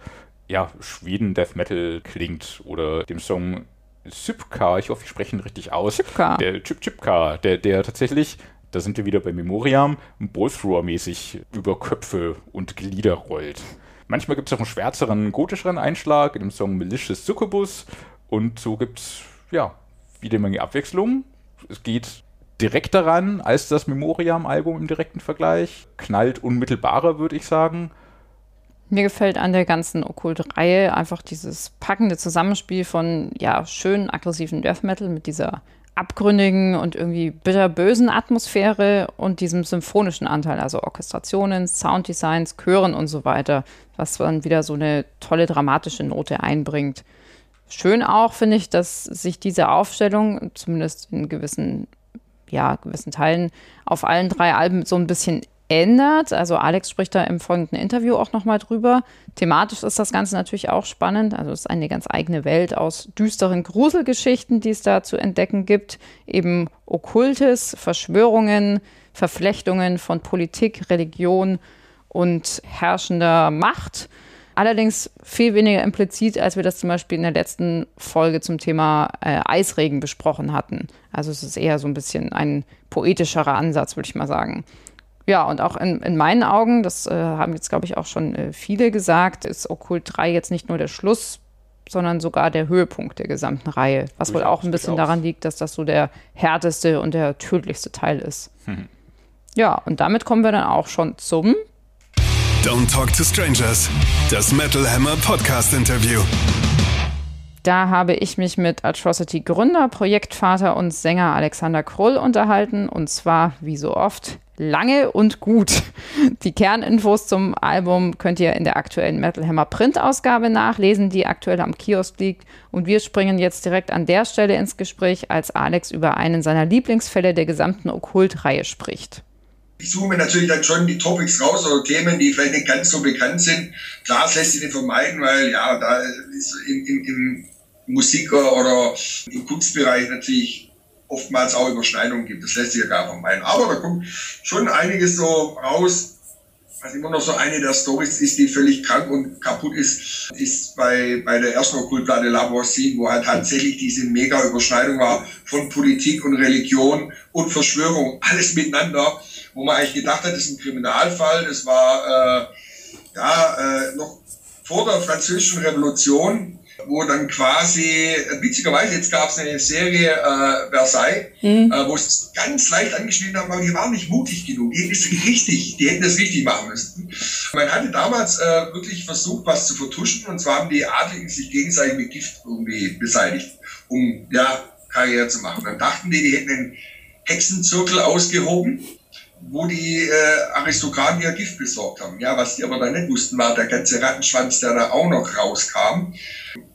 ja, Schweden Death Metal klingt oder dem Song Sypka, ich hoffe, ich spreche ihn richtig aus.
Sypka.
Der Chip Chipka, der, der tatsächlich, da sind wir wieder bei Memoriam, Ballthrower-mäßig über Köpfe und Glieder rollt. Manchmal gibt es auch einen schwärzeren, gotischeren Einschlag in dem Song Malicious Succubus und so gibt es, ja, wieder Menge Abwechslung. Es geht direkt daran als das Memoriam-Album im direkten Vergleich. Knallt unmittelbarer, würde ich sagen.
Mir gefällt an der ganzen Okkult-Reihe einfach dieses packende Zusammenspiel von ja, schönen, aggressiven Death Metal mit dieser abgründigen und irgendwie bitterbösen Atmosphäre und diesem symphonischen Anteil, also Orchestrationen, Sounddesigns, Chören und so weiter, was dann wieder so eine tolle dramatische Note einbringt. Schön auch finde ich, dass sich diese Aufstellung, zumindest in gewissen, ja, gewissen Teilen, auf allen drei Alben so ein bisschen ändert. Also Alex spricht da im folgenden Interview auch nochmal drüber. Thematisch ist das Ganze natürlich auch spannend. Also es ist eine ganz eigene Welt aus düsteren Gruselgeschichten, die es da zu entdecken gibt. Eben Okkultes, Verschwörungen, Verflechtungen von Politik, Religion und herrschender Macht. Allerdings viel weniger implizit, als wir das zum Beispiel in der letzten Folge zum Thema äh, Eisregen besprochen hatten. Also es ist eher so ein bisschen ein poetischerer Ansatz, würde ich mal sagen. Ja, und auch in, in meinen Augen, das äh, haben jetzt, glaube ich, auch schon äh, viele gesagt, ist Okkult 3 jetzt nicht nur der Schluss, sondern sogar der Höhepunkt der gesamten Reihe. Was wohl auch ein bisschen daran liegt, dass das so der härteste und der tödlichste Teil ist. Ja, und damit kommen wir dann auch schon zum
Don't Talk to Strangers. Das Metal Hammer Podcast Interview.
Da habe ich mich mit Atrocity Gründer, Projektvater und Sänger Alexander Krull unterhalten und zwar, wie so oft, lange und gut. Die Kerninfos zum Album könnt ihr in der aktuellen Metal Hammer Printausgabe nachlesen, die aktuell am Kiosk liegt. Und wir springen jetzt direkt an der Stelle ins Gespräch, als Alex über einen seiner Lieblingsfälle der gesamten Okkult-Reihe spricht.
Ich suche mir natürlich dann schon die Topics raus oder Themen, die vielleicht nicht ganz so bekannt sind. Klar, es lässt sich nicht vermeiden, weil ja, da ist im, im, im Musik- oder im Kunstbereich natürlich oftmals auch Überschneidungen gibt. Das lässt sich ja gar vermeiden. Aber da kommt schon einiges so raus, was immer noch so eine der Stories ist, die völlig krank und kaputt ist, ist bei, bei der ersten Okkultplatte La Voici, wo halt tatsächlich diese mega Überschneidung war von Politik und Religion und Verschwörung, alles miteinander, wo man eigentlich gedacht hat, das ist ein Kriminalfall, das war äh, ja äh, noch vor der französischen Revolution, wo dann quasi, witzigerweise, jetzt gab es eine Serie äh, Versailles, mhm. äh, wo es ganz leicht angeschnitten haben, aber die waren nicht mutig genug. Die richtig, die hätten das richtig machen müssen. Man hatte damals äh, wirklich versucht, was zu vertuschen, und zwar haben die Adligen sich gegenseitig mit Gift irgendwie beseitigt, um ja Karriere zu machen. Dann dachten die, die hätten einen Hexenzirkel ausgehoben wo die äh, Aristokraten ihr Gift besorgt haben. Ja, was die aber dann nicht wussten, war der ganze Rattenschwanz, der da auch noch rauskam.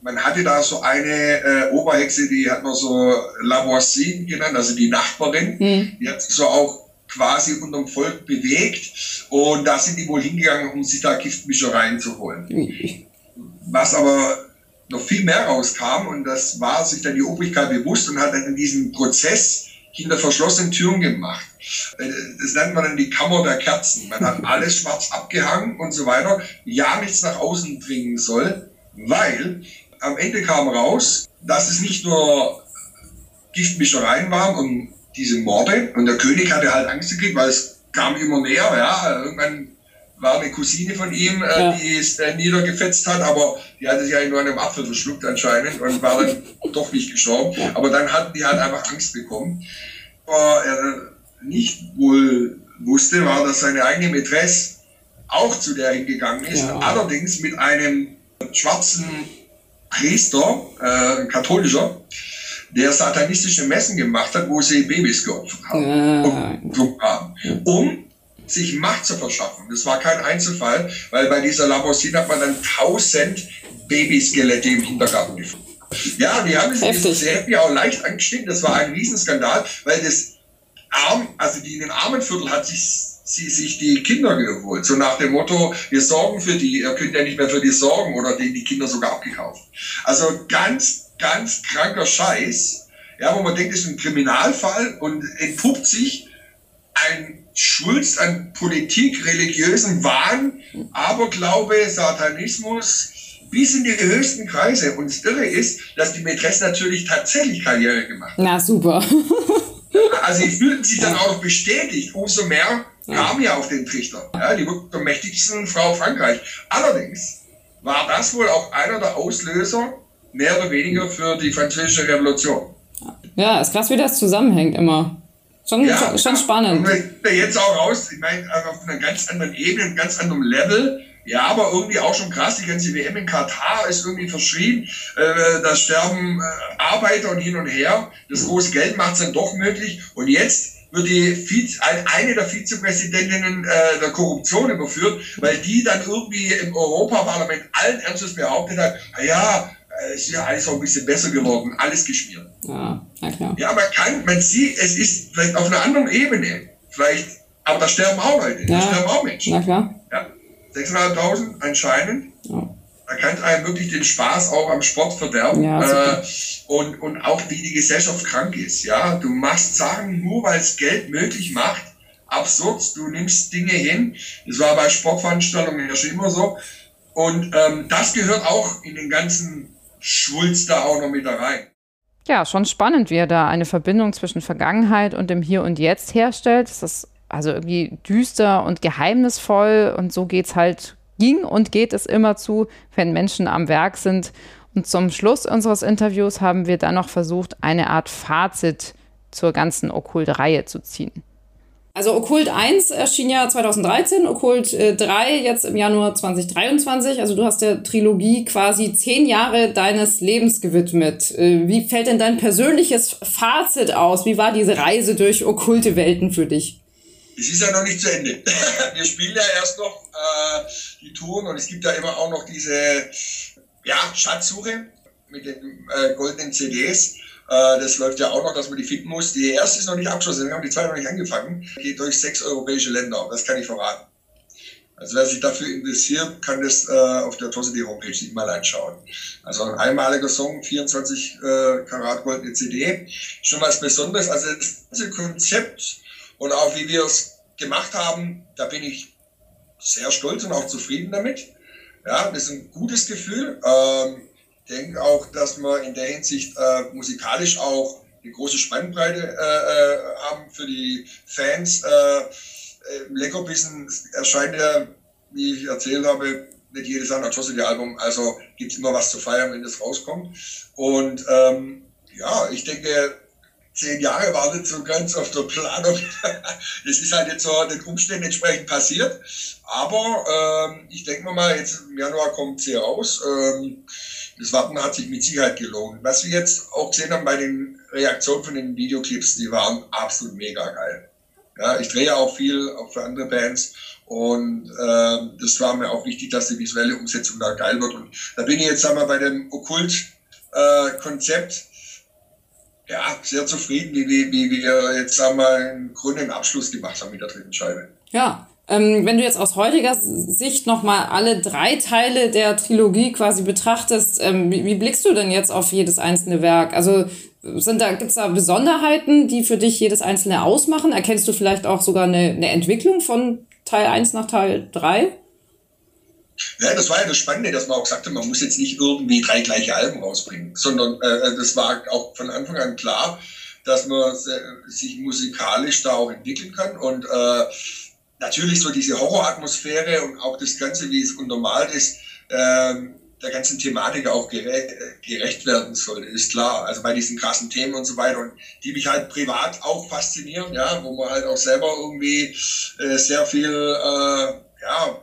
Man hatte da so eine äh, Oberhexe, die hat man so Lavoisin genannt, also die Nachbarin. Mhm. Die hat sich so auch quasi unterm Volk bewegt. Und da sind die wohl hingegangen, um sich da Giftmischereien zu holen. Mhm. Was aber noch viel mehr rauskam, und das war sich dann die Obrigkeit bewusst und hat dann in diesem Prozess hinter verschlossenen Türen gemacht. Äh, das nennt man dann die Kammer der Kerzen. Man hat alles schwarz abgehangen und so weiter. Ja, nichts nach außen dringen soll, weil am Ende kam raus, dass es nicht nur Giftmischereien waren und diese Morde. Und der König hatte halt Angst gekriegt, weil es kam immer näher. Ja, irgendwann war eine Cousine von ihm, äh, ja. die es äh, niedergefetzt hat, aber die hatte sich ja nur an einem Apfel verschluckt anscheinend und war dann doch nicht gestorben. Aber dann hatten die halt einfach Angst bekommen. Aber er nicht wohl wusste, war, dass seine eigene Mätresse auch zu der hingegangen ist, ja. allerdings mit einem schwarzen Priester, äh, katholischer, der satanistische Messen gemacht hat, wo sie Babys geopfert haben, ja. um sich Macht zu verschaffen. Das war kein Einzelfall, weil bei dieser Labosin hat man dann tausend Babyskelette im Kindergarten gefunden. Ja, die haben es sehr happy auch leicht angestiegen. Das war ein Riesenskandal, weil das Arm, also die in den armen Viertel hat sich sie sich die Kinder geholt. So nach dem Motto, wir sorgen für die, ihr könnt ja nicht mehr für die sorgen oder denen die Kinder sogar abgekauft. Also ganz, ganz kranker Scheiß, ja, wo man denkt, das ist ein Kriminalfall und entpuppt sich ein Schwulst an Politik, religiösen Wahn, Aberglaube, Satanismus, bis in die höchsten Kreise. Und das Irre ist, dass die Mätresse natürlich tatsächlich Karriere gemacht hat.
Na, super.
also sie fühlten sich dann auch bestätigt. Umso mehr kam ja auf den Trichter. Ja, die wird zur mächtigsten Frau Frankreich. Allerdings war das wohl auch einer der Auslöser, mehr oder weniger, für die französische Revolution.
Ja, ist krass, wie das zusammenhängt immer. Schon, ja, schon, schon spannend.
Und jetzt auch raus, ich meine, auf einer ganz anderen Ebene, einem ganz anderen Level. Ja, aber irgendwie auch schon krass, die ganze WM in Katar ist irgendwie verschrien. Äh, da sterben äh, Arbeiter und hin und her. Das große Geld macht es dann doch möglich. Und jetzt wird die Vize, eine der Vizepräsidentinnen äh, der Korruption überführt, weil die dann irgendwie im Europaparlament allen Ernstes behauptet hat, ja, es ist ja alles auch ein bisschen besser geworden, alles geschmiert. Ja, na klar. Ja, man kann, man sieht, es ist vielleicht auf einer anderen Ebene, vielleicht, aber da sterben auch Leute, ja. da sterben auch Menschen. Na klar. Ja, 6.500 anscheinend. Ja. Da kann einem wirklich den Spaß auch am Sport verderben. Ja, äh, und, und auch wie die Gesellschaft krank ist. Ja, du machst Sachen nur, weil es Geld möglich macht. Absurd, du nimmst Dinge hin. Das war bei Sportveranstaltungen ja schon immer so. Und ähm, das gehört auch in den ganzen Schwulst da auch noch mit da rein.
Ja, schon spannend, wie er da eine Verbindung zwischen Vergangenheit und dem Hier und Jetzt herstellt. Das ist also irgendwie düster und geheimnisvoll und so geht es halt, ging und geht es immer zu, wenn Menschen am Werk sind. Und zum Schluss unseres Interviews haben wir dann noch versucht, eine Art Fazit zur ganzen Okkult-Reihe zu ziehen. Also Okkult 1 erschien ja 2013, Okkult äh, 3 jetzt im Januar 2023. Also du hast der Trilogie quasi zehn Jahre deines Lebens gewidmet. Äh, wie fällt denn dein persönliches Fazit aus? Wie war diese Reise durch okkulte Welten für dich?
Es ist ja noch nicht zu Ende. Wir spielen ja erst noch äh, die Touren und es gibt ja immer auch noch diese ja, Schatzsuche mit den äh, goldenen CDs. Äh, das läuft ja auch noch, dass man die finden muss. Die erste ist noch nicht abgeschlossen, wir haben die zweite noch nicht angefangen. Geht durch sechs europäische Länder, das kann ich verraten. Also wer sich dafür interessiert, kann das äh, auf der Tossity Homepage sich mal anschauen. Also ein einmaliger Song, 24 äh, Karat goldene CD, schon was Besonderes. Also das ganze Konzept und auch wie wir es gemacht haben, da bin ich sehr stolz und auch zufrieden damit. Ja, das ist ein gutes Gefühl. Ähm, denke auch, dass wir in der Hinsicht äh, musikalisch auch eine große Spannbreite äh, äh, haben für die Fans. Äh, äh, Leckerbissen erscheint ja, wie ich erzählt habe, nicht jedes Jahr ein Album, also gibt es immer was zu feiern, wenn das rauskommt. Und ähm, ja, ich denke, zehn Jahre war nicht so ganz auf der Planung. das ist halt jetzt so den Umständen entsprechend passiert. Aber ähm, ich denke mal, jetzt im Januar kommt sie raus. Ähm, das Warten hat sich mit Sicherheit gelohnt. Was wir jetzt auch gesehen haben bei den Reaktionen von den Videoclips, die waren absolut mega geil. Ja, ich drehe auch viel, auch für andere Bands. Und äh, das war mir auch wichtig, dass die visuelle Umsetzung da geil wird. Und da bin ich jetzt, wir, bei dem Okkult-Konzept äh, ja, sehr zufrieden, wie, wie, wie wir jetzt, sagen wir, einen grünen Abschluss gemacht haben mit der dritten Scheibe.
Ja, ähm, wenn du jetzt aus heutiger Sicht nochmal alle drei Teile der Trilogie quasi betrachtest, ähm, wie, wie, blickst du denn jetzt auf jedes einzelne Werk? Also sind da, gibt's da Besonderheiten, die für dich jedes einzelne ausmachen? Erkennst du vielleicht auch sogar eine, eine Entwicklung von Teil 1 nach Teil 3?
Ja, das war ja das Spannende, dass man auch sagte, man muss jetzt nicht irgendwie drei gleiche Alben rausbringen, sondern äh, das war auch von Anfang an klar, dass man sich musikalisch da auch entwickeln kann und äh, natürlich so diese Horroratmosphäre und auch das Ganze, wie es untermalt ist, ähm, der ganzen Thematik auch gerecht, gerecht werden soll, ist klar. Also bei diesen krassen Themen und so weiter und die mich halt privat auch faszinieren, ja, wo man halt auch selber irgendwie äh, sehr viel, äh, ja,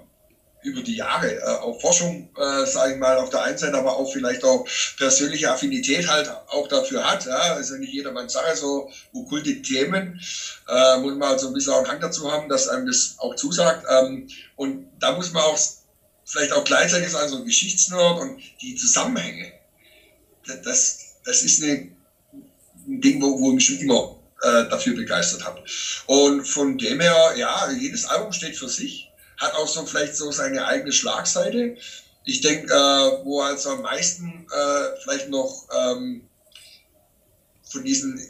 über die Jahre äh, auch Forschung, äh, sage ich mal, auf der einen Seite, aber auch vielleicht auch persönliche Affinität halt auch dafür hat. Ja? Also nicht jedermanns Sache, so okkulte Themen, äh, muss man halt so ein bisschen auch einen Hang dazu haben, dass einem das auch zusagt. Ähm, und da muss man auch vielleicht auch gleichzeitig sein, so ein Geschichtsnerd und die Zusammenhänge. Das, das ist eine, ein Ding, wo, wo ich mich schon immer äh, dafür begeistert habe. Und von dem her, ja, jedes Album steht für sich hat auch so vielleicht so seine eigene Schlagseite. Ich denke, äh, wo also am meisten äh, vielleicht noch ähm, von diesen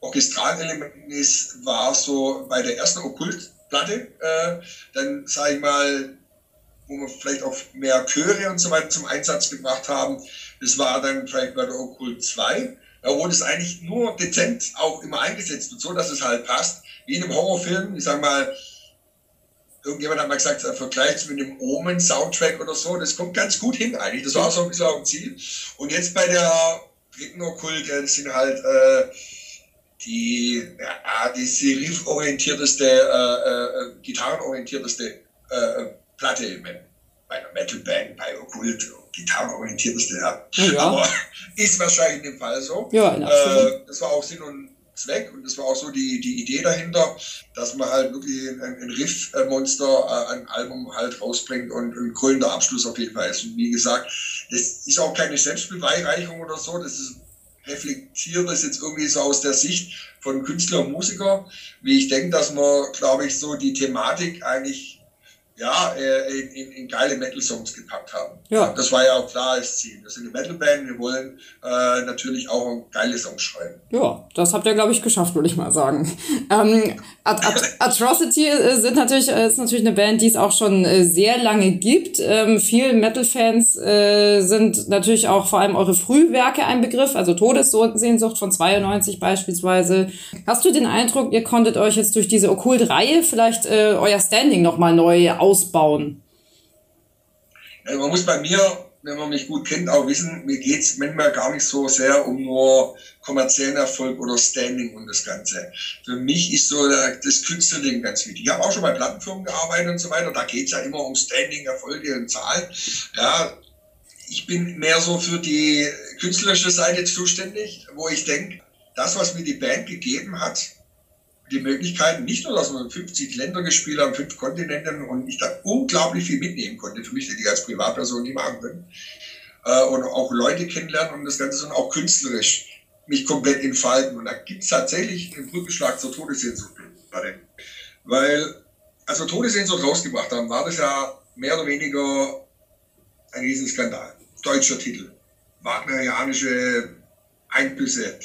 Orchestralelementen ist, war so bei der ersten Okkultplatte, äh, dann sage ich mal, wo wir vielleicht auch mehr Chöre und so weiter zum Einsatz gebracht haben. Das war dann vielleicht bei der Okkult 2, wo das eigentlich nur dezent auch immer eingesetzt wird, so dass es halt passt. Wie in einem Horrorfilm, ich sag mal, irgendjemand hat mal gesagt, ein Vergleich mit dem Omen-Soundtrack oder so, das kommt ganz gut hin eigentlich. Das war so ein bisschen auch ein Ziel. Und jetzt bei der dritten Okkult, das sind halt äh, die, ja, die serif-orientierteste, äh, äh, gitarrenorientierteste äh, Platte bei einer Metal-Band, bei Okkult, gitarrenorientierteste, ja. ja. Aber ist wahrscheinlich in dem Fall so. Ja, äh, das war auch Sinn und Zweck. Und das war auch so die, die Idee dahinter, dass man halt wirklich ein, ein Riff-Monster, äh, ein Album halt rausbringt und ein krönender Abschluss auf jeden Fall ist. Und wie gesagt, das ist auch keine Selbstbeweihreichung oder so, das ist reflektiert das jetzt irgendwie so aus der Sicht von Künstler und Musiker, wie ich denke, dass man, glaube ich, so die Thematik eigentlich ja, äh, in, in, in geile Metal-Songs gepackt haben. Ja. Das war ja auch klar als Ziel. Wir sind eine Metal-Band, wir wollen äh, natürlich auch geile Songs schreiben.
Ja, das habt ihr, glaube ich, geschafft, würde ich mal sagen. Ähm, At At Atrocity äh, sind natürlich, äh, ist natürlich eine Band, die es auch schon äh, sehr lange gibt. Ähm, vielen Metal-Fans äh, sind natürlich auch vor allem eure Frühwerke ein Begriff, also Todessehnsucht von 92 beispielsweise. Hast du den Eindruck, ihr konntet euch jetzt durch diese Okkult-Reihe vielleicht äh, euer Standing nochmal neu ausbauen?
Man muss bei mir, wenn man mich gut kennt, auch wissen, mir geht es manchmal gar nicht so sehr um nur kommerziellen Erfolg oder Standing und das Ganze. Für mich ist so das Künstlerding ganz wichtig. Ich habe auch schon bei Plattenfirmen gearbeitet und so weiter. Da geht es ja immer um Standing, Erfolge und Zahlen. Ja, ich bin mehr so für die künstlerische Seite zuständig, wo ich denke, das, was mir die Band gegeben hat, die Möglichkeiten, nicht nur, dass wir 50 Länder gespielt haben, fünf Kontinenten und ich da unglaublich viel mitnehmen konnte, für mich hätte ich als Privatperson nie machen können. Äh, und auch Leute kennenlernen und das Ganze, sondern auch künstlerisch mich komplett entfalten. Und da gibt es tatsächlich einen Brückenschlag zur Todessehnsucht. Weil, als wir Todessehnsucht rausgebracht haben, war das ja mehr oder weniger ein Riesenskandal. Deutscher Titel. Wagnerianische Einbüsse.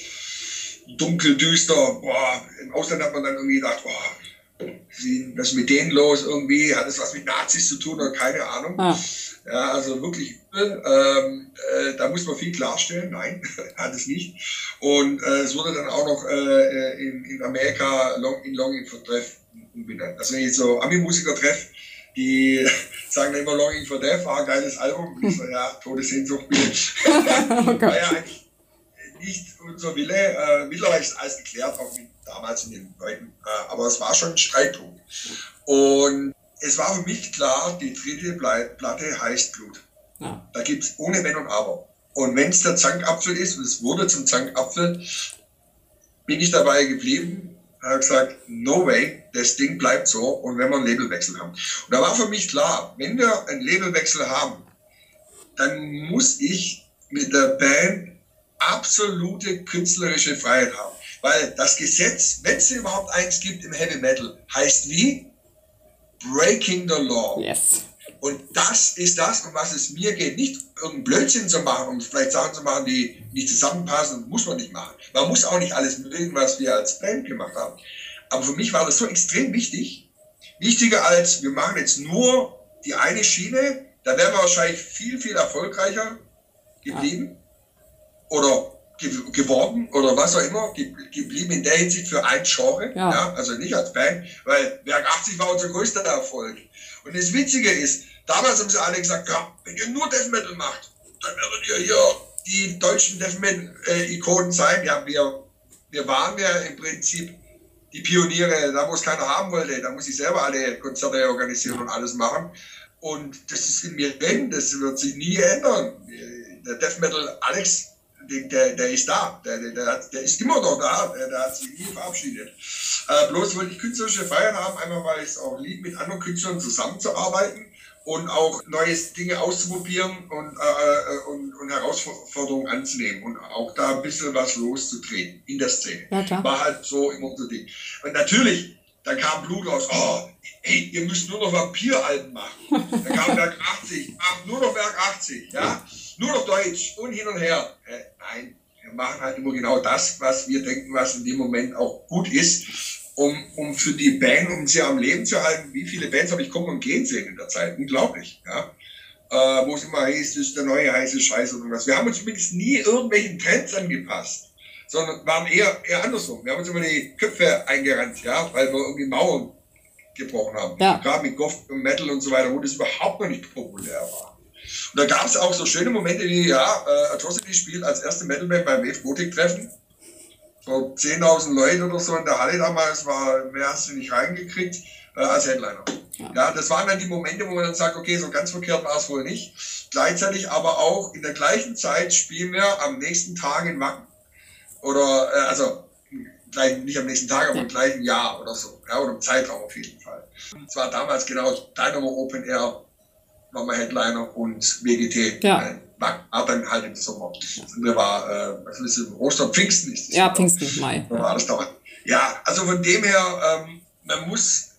Dunkel, düster. Boah, Im Ausland hat man dann irgendwie gedacht, boah, was ist mit denen los irgendwie? Hat es was mit Nazis zu tun oder keine Ahnung? Ah. Ja, also wirklich Ähm, äh, da muss man viel klarstellen. Nein, hat es nicht. Und äh, es wurde dann auch noch äh, in, in Amerika Long, in Longing for Death umbenannt. Also wenn ich so Ami-Musiker treffe, die sagen immer Longing for Death, war ah, ein geiles Album. Ich so, ja, Todessehnsucht bitte. oh war ja eigentlich nicht unser Wille. Äh, mittlerweile ist alles geklärt, auch mit damals in den Leuten. Äh, aber es war schon ein Streitpunkt. Und es war für mich klar, die dritte Platte heißt Blut. Ja. Da gibt es ohne Wenn und Aber. Und wenn es der Zankapfel ist, und es wurde zum Zankapfel, bin ich dabei geblieben, habe gesagt, no way, das Ding bleibt so und wenn wir einen Labelwechsel haben. Und da war für mich klar, wenn wir einen Labelwechsel haben, dann muss ich mit der Band absolute künstlerische Freiheit haben. Weil das Gesetz, wenn es überhaupt eins gibt im Heavy Metal, heißt wie? Breaking the Law.
Yes.
Und das ist das, um was es mir geht. Nicht irgendein Blödsinn zu machen, um vielleicht Sachen zu machen, die nicht zusammenpassen, muss man nicht machen. Man muss auch nicht alles mögen, was wir als Band gemacht haben. Aber für mich war das so extrem wichtig. Wichtiger als, wir machen jetzt nur die eine Schiene, da wären wir wahrscheinlich viel, viel erfolgreicher geblieben. Ja. Oder geworden oder was auch immer, geblieben in der Hinsicht für ein Genre, ja. ja. also nicht als Band, weil Werk 80 war unser größter Erfolg. Und das Witzige ist, damals haben sie alle gesagt, ja, wenn ihr nur Death Metal macht, dann werdet ihr hier die deutschen Death Metal-Ikonen sein. Ja, wir, wir waren ja im Prinzip die Pioniere, da wo es keiner haben wollte, da muss ich selber alle Konzerte organisieren und alles machen. Und das ist in mir drin, das wird sich nie ändern. Der Death Metal Alex der, der ist da, der, der, der ist immer noch da, der, der hat sich nie verabschiedet. Äh, bloß wollte ich künstlerische Feiern haben, einmal weil ich es auch lieb, mit anderen Künstlern zusammenzuarbeiten und auch neue Dinge auszuprobieren und, äh, äh, und, und Herausforderungen anzunehmen und auch da ein bisschen was loszutreten in der Szene. Ja, War halt so immer so Ding. Und natürlich, da kam Blut raus, oh, ey, ihr müsst nur noch Vampiralben machen. Da kam Werk 80, ach, nur noch Werk 80, ja nur noch Deutsch und hin und her. Äh, nein, wir machen halt immer genau das, was wir denken, was in dem Moment auch gut ist, um, um für die Band, um sie am Leben zu halten. Wie viele Bands habe ich kommen und gehen sehen in der Zeit? Unglaublich, ja. Äh, wo es immer heißt, das ist der neue heiße Scheiß oder was. Wir haben uns zumindest nie irgendwelchen Trends angepasst, sondern waren eher, eher andersrum. Wir haben uns immer die Köpfe eingerannt, ja, weil wir irgendwie Mauern gebrochen haben. Ja. Gerade mit Goth und Metal und so weiter, wo das überhaupt noch nicht populär war. Und da gab es auch so schöne Momente wie, ja, äh, Atrocity spielt als erste Metalband beim Wave Gothic Treffen. So 10.000 Leute oder so in der Halle damals, war, mehr hast du nicht reingekriegt, äh, als Headliner. Ja. ja, das waren dann die Momente, wo man dann sagt, okay, so ganz verkehrt war es wohl nicht. Gleichzeitig aber auch in der gleichen Zeit spielen wir am nächsten Tag in Wacken. Oder, äh, also, gleich, nicht am nächsten Tag, aber im gleichen Jahr oder so. Ja, oder im Zeitraum auf jeden Fall. Es war damals genau Dynamo Open Air war wir Headliner und WGT. Ja. Äh, dann halt im Sommer. Das andere war, äh, was ist es, Ostern, Pfingsten ist
das. Ja, Pfingsten, Mai.
Da war das dauernd. Ja, also von dem her, ähm, man muss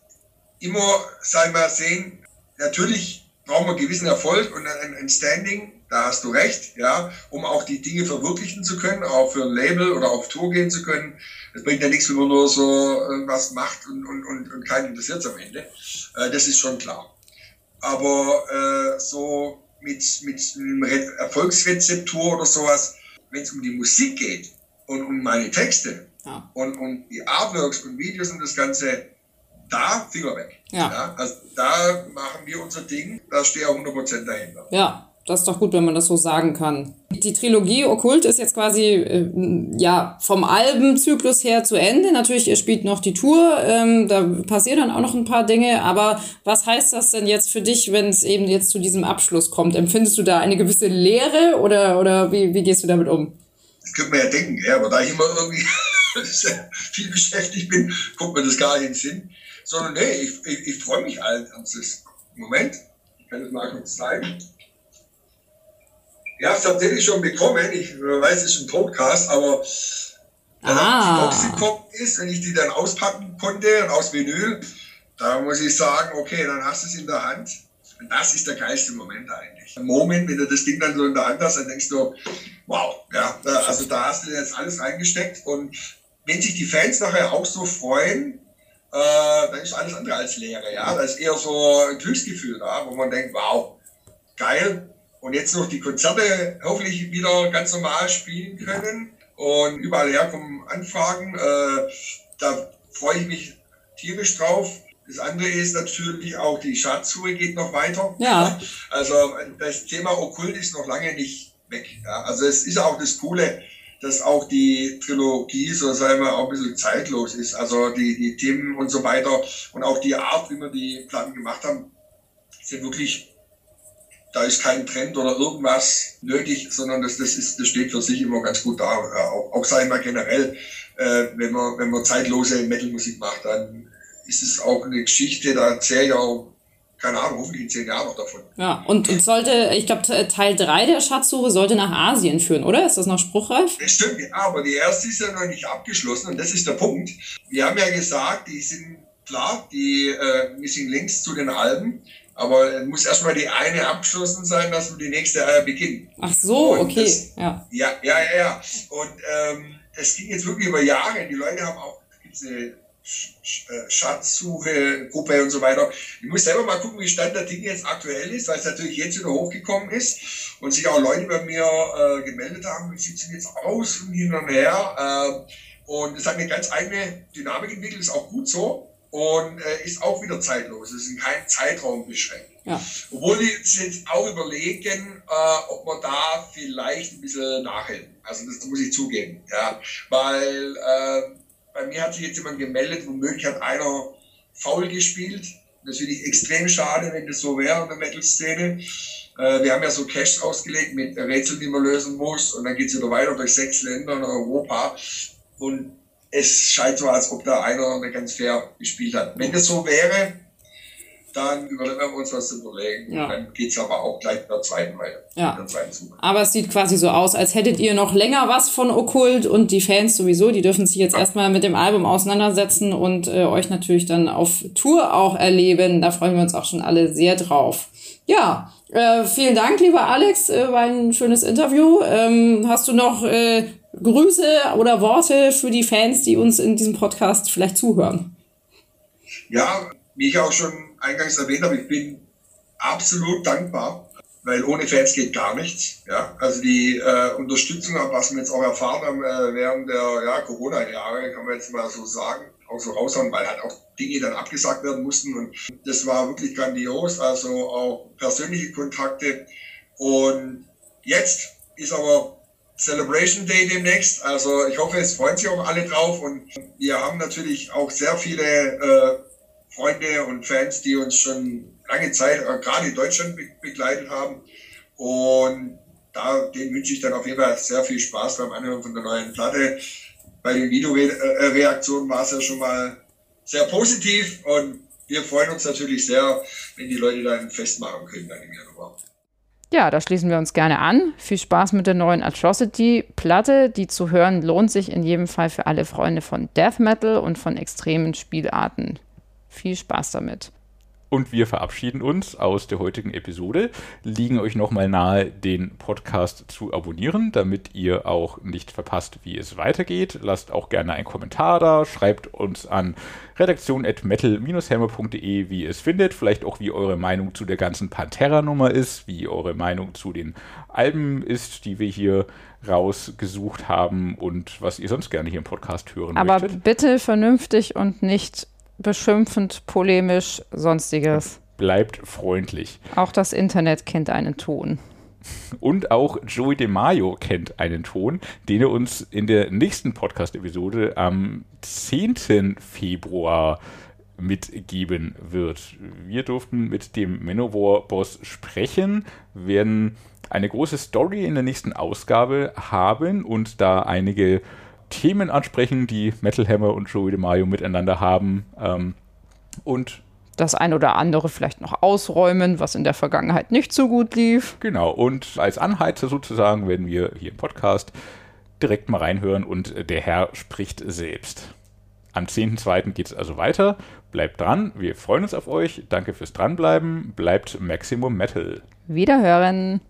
immer, sag ich mal, sehen, natürlich brauchen wir einen gewissen Erfolg und ein, ein Standing, da hast du recht, ja, um auch die Dinge verwirklichen zu können, auch für ein Label oder auf Tour gehen zu können. Es bringt ja nichts, wenn man nur so irgendwas macht und, und, und, und keinen interessiert am Ende. Äh, das ist schon klar. Aber äh, so mit, mit einem Erfolgsrezeptur oder sowas, wenn es um die Musik geht und um meine Texte ja. und um die Artworks und Videos und das Ganze, da Finger weg. Ja. ja. also da machen wir unser Ding, da stehe ich auch 100% dahinter.
Ja, das ist doch gut, wenn man das so sagen kann. Die Trilogie Okkult ist jetzt quasi äh, ja vom Albenzyklus her zu Ende. Natürlich, ihr spielt noch die Tour, ähm, da passieren dann auch noch ein paar Dinge. Aber was heißt das denn jetzt für dich, wenn es eben jetzt zu diesem Abschluss kommt? Empfindest du da eine gewisse Leere oder, oder wie, wie gehst du damit um?
Das könnte man ja denken, ja, aber da ich immer irgendwie viel beschäftigt bin, kommt mir das gar nicht in den Sinn. Sondern nee, ich, ich, ich freue mich Ernstes. Moment, ich kann das mal kurz zeigen. Ja, das tatsächlich schon bekommen. Ich weiß, es ist ein Podcast, aber
Ah.
die Box gekommen ist und ich die dann auspacken konnte und aus Vinyl, da muss ich sagen, okay, dann hast du es in der Hand. Und das ist der geilste Moment eigentlich. Ein Moment, wenn du das Ding dann so in der Hand hast, dann denkst du, wow, ja, da, also da hast du jetzt alles reingesteckt und wenn sich die Fans nachher auch so freuen, äh, dann ist alles andere als Leere, ja. Da ist eher so ein Glücksgefühl da, wo man denkt, wow, geil. Und jetzt noch die Konzerte hoffentlich wieder ganz normal spielen können und überall herkommen Anfragen. Äh, da freue ich mich tierisch drauf. Das andere ist natürlich auch, die Schatzsuche geht noch weiter.
Ja.
Also das Thema Okkult ist noch lange nicht weg. Ja. Also es ist auch das Coole, dass auch die Trilogie, so sagen wir, auch ein bisschen zeitlos ist. Also die, die Themen und so weiter und auch die Art, wie wir die Platten gemacht haben, sind wirklich, da ist kein Trend oder irgendwas nötig, sondern das, das, ist, das steht für sich immer ganz gut da. Ja, Auch, auch sagen wir generell, äh, wenn man, wenn man zeitlose Metalmusik macht, dann ist es auch eine Geschichte, da erzähle ich auch, keine Ahnung, hoffentlich in zehn Jahren noch davon.
Ja, und, und sollte, ich glaube, Teil 3 der Schatzsuche sollte nach Asien führen, oder? Ist das noch spruchreif?
Das stimmt, ja, aber die erste ist ja noch nicht abgeschlossen und das ist der Punkt. Wir haben ja gesagt, die sind klar, die äh, Missing Links zu den Alben, aber muss erstmal die eine abgeschlossen sein, dass wir die nächste äh, beginnen.
Ach so,
Und
okay.
das-
Ja.
Ja, ja, ja, ja. Und ähm, es ging jetzt wirklich über Jahre. Die Leute haben auch, Sch- äh, Schatzsuche, Gruppe und so weiter. Ich muss selber mal gucken, wie Stand der Dinge jetzt aktuell ist, weil es natürlich jetzt wieder hochgekommen ist und sich auch Leute bei mir äh, gemeldet haben, wie sieht es jetzt aus und hin und her. Ähm, und es hat eine ganz eigene Dynamik entwickelt, ist auch gut so und äh, ist auch wieder zeitlos. Es ist in keinem Zeitraum beschränkt.
Ja.
Obwohl die jetzt auch überlegen, äh, ob man da vielleicht ein bisschen nachhelfen. Also das muss ich zugeben. Ja. Weil äh, bei mir hat sich jetzt jemand gemeldet, womöglich hat einer faul gespielt. Das finde ich extrem schade, wenn das so wäre in der Metal-Szene. Äh, wir haben ja so Caches ausgelegt mit Rätseln, die man lösen muss. Und dann geht es wieder weiter durch sechs Länder in Europa. Und es scheint so, als ob da einer nicht ganz fair gespielt hat. Wenn das so wäre, dann überlegen wir uns was zu überlegen.
Ja.
Dann geht es aber auch gleich mit der zweiten weiter.
Ja.
Mit der zweiten Suche.
Aber es sieht quasi so aus, als hättet ihr noch länger was von Okkult und die Fans sowieso, die dürfen sich jetzt erstmal mit dem Album auseinandersetzen und äh, euch natürlich dann auf Tour auch erleben. Da freuen wir uns auch schon alle sehr drauf. Ja, äh, vielen Dank, lieber Alex, äh, war ein schönes Interview. Ähm, hast du noch äh, Grüße oder Worte für die Fans, die uns in diesem Podcast vielleicht zuhören?
Ja, wie ich auch schon eingangs erwähnt habe, ich bin absolut dankbar, weil ohne Fans geht gar nichts. Ja, also die äh, Unterstützung, was wir jetzt auch erfahren haben äh, während der ja, Corona-Jahre, kann man jetzt mal so sagen, auch so raushauen, weil halt auch Dinge dann abgesagt werden mussten und das war wirklich grandios, also auch persönliche Kontakte und jetzt ist aber Celebration Day demnächst. Also ich hoffe, es freuen sich auch alle drauf. Und wir haben natürlich auch sehr viele äh, Freunde und Fans, die uns schon lange Zeit, äh, gerade in Deutschland, be begleitet haben. Und da, denen wünsche ich dann auf jeden Fall sehr viel Spaß beim Anhören von der neuen Platte. Bei den Videoreaktionen war es ja schon mal sehr positiv und wir freuen uns natürlich sehr, wenn die Leute dann festmachen können dann im Januar.
Ja, da schließen wir uns gerne an. Viel Spaß mit der neuen Atrocity-Platte. Die zu hören lohnt sich in jedem Fall für alle Freunde von Death Metal und von extremen Spielarten. Viel Spaß damit.
Und wir verabschieden uns aus der heutigen Episode, liegen euch nochmal nahe, den Podcast zu abonnieren, damit ihr auch nicht verpasst, wie es weitergeht. Lasst auch gerne einen Kommentar da, schreibt uns an redaktion.metal-hammer.de, wie ihr es findet, vielleicht auch wie eure Meinung zu der ganzen Pantera-Nummer ist, wie eure Meinung zu den Alben ist, die wir hier rausgesucht haben und was ihr sonst gerne hier im Podcast hören
Aber
möchtet.
bitte vernünftig und nicht beschimpfend, polemisch, sonstiges.
Bleibt freundlich.
Auch das Internet kennt einen Ton.
Und auch Joey DeMaio kennt einen Ton, den er uns in der nächsten Podcast-Episode am 10. Februar mitgeben wird. Wir durften mit dem Manowar-Boss sprechen, werden eine große Story in der nächsten Ausgabe haben und da einige Themen ansprechen, die Metal Hammer und Joey DeMaio miteinander haben. Ähm, und
das ein oder andere vielleicht noch ausräumen, was in der Vergangenheit nicht so gut lief.
Genau, und als Anheizer sozusagen werden wir hier im Podcast direkt mal reinhören und der Herr spricht selbst. Am 10.2. geht es also weiter. Bleibt dran, wir freuen uns auf euch. Danke fürs Dranbleiben. Bleibt Maximum Metal.
Wiederhören.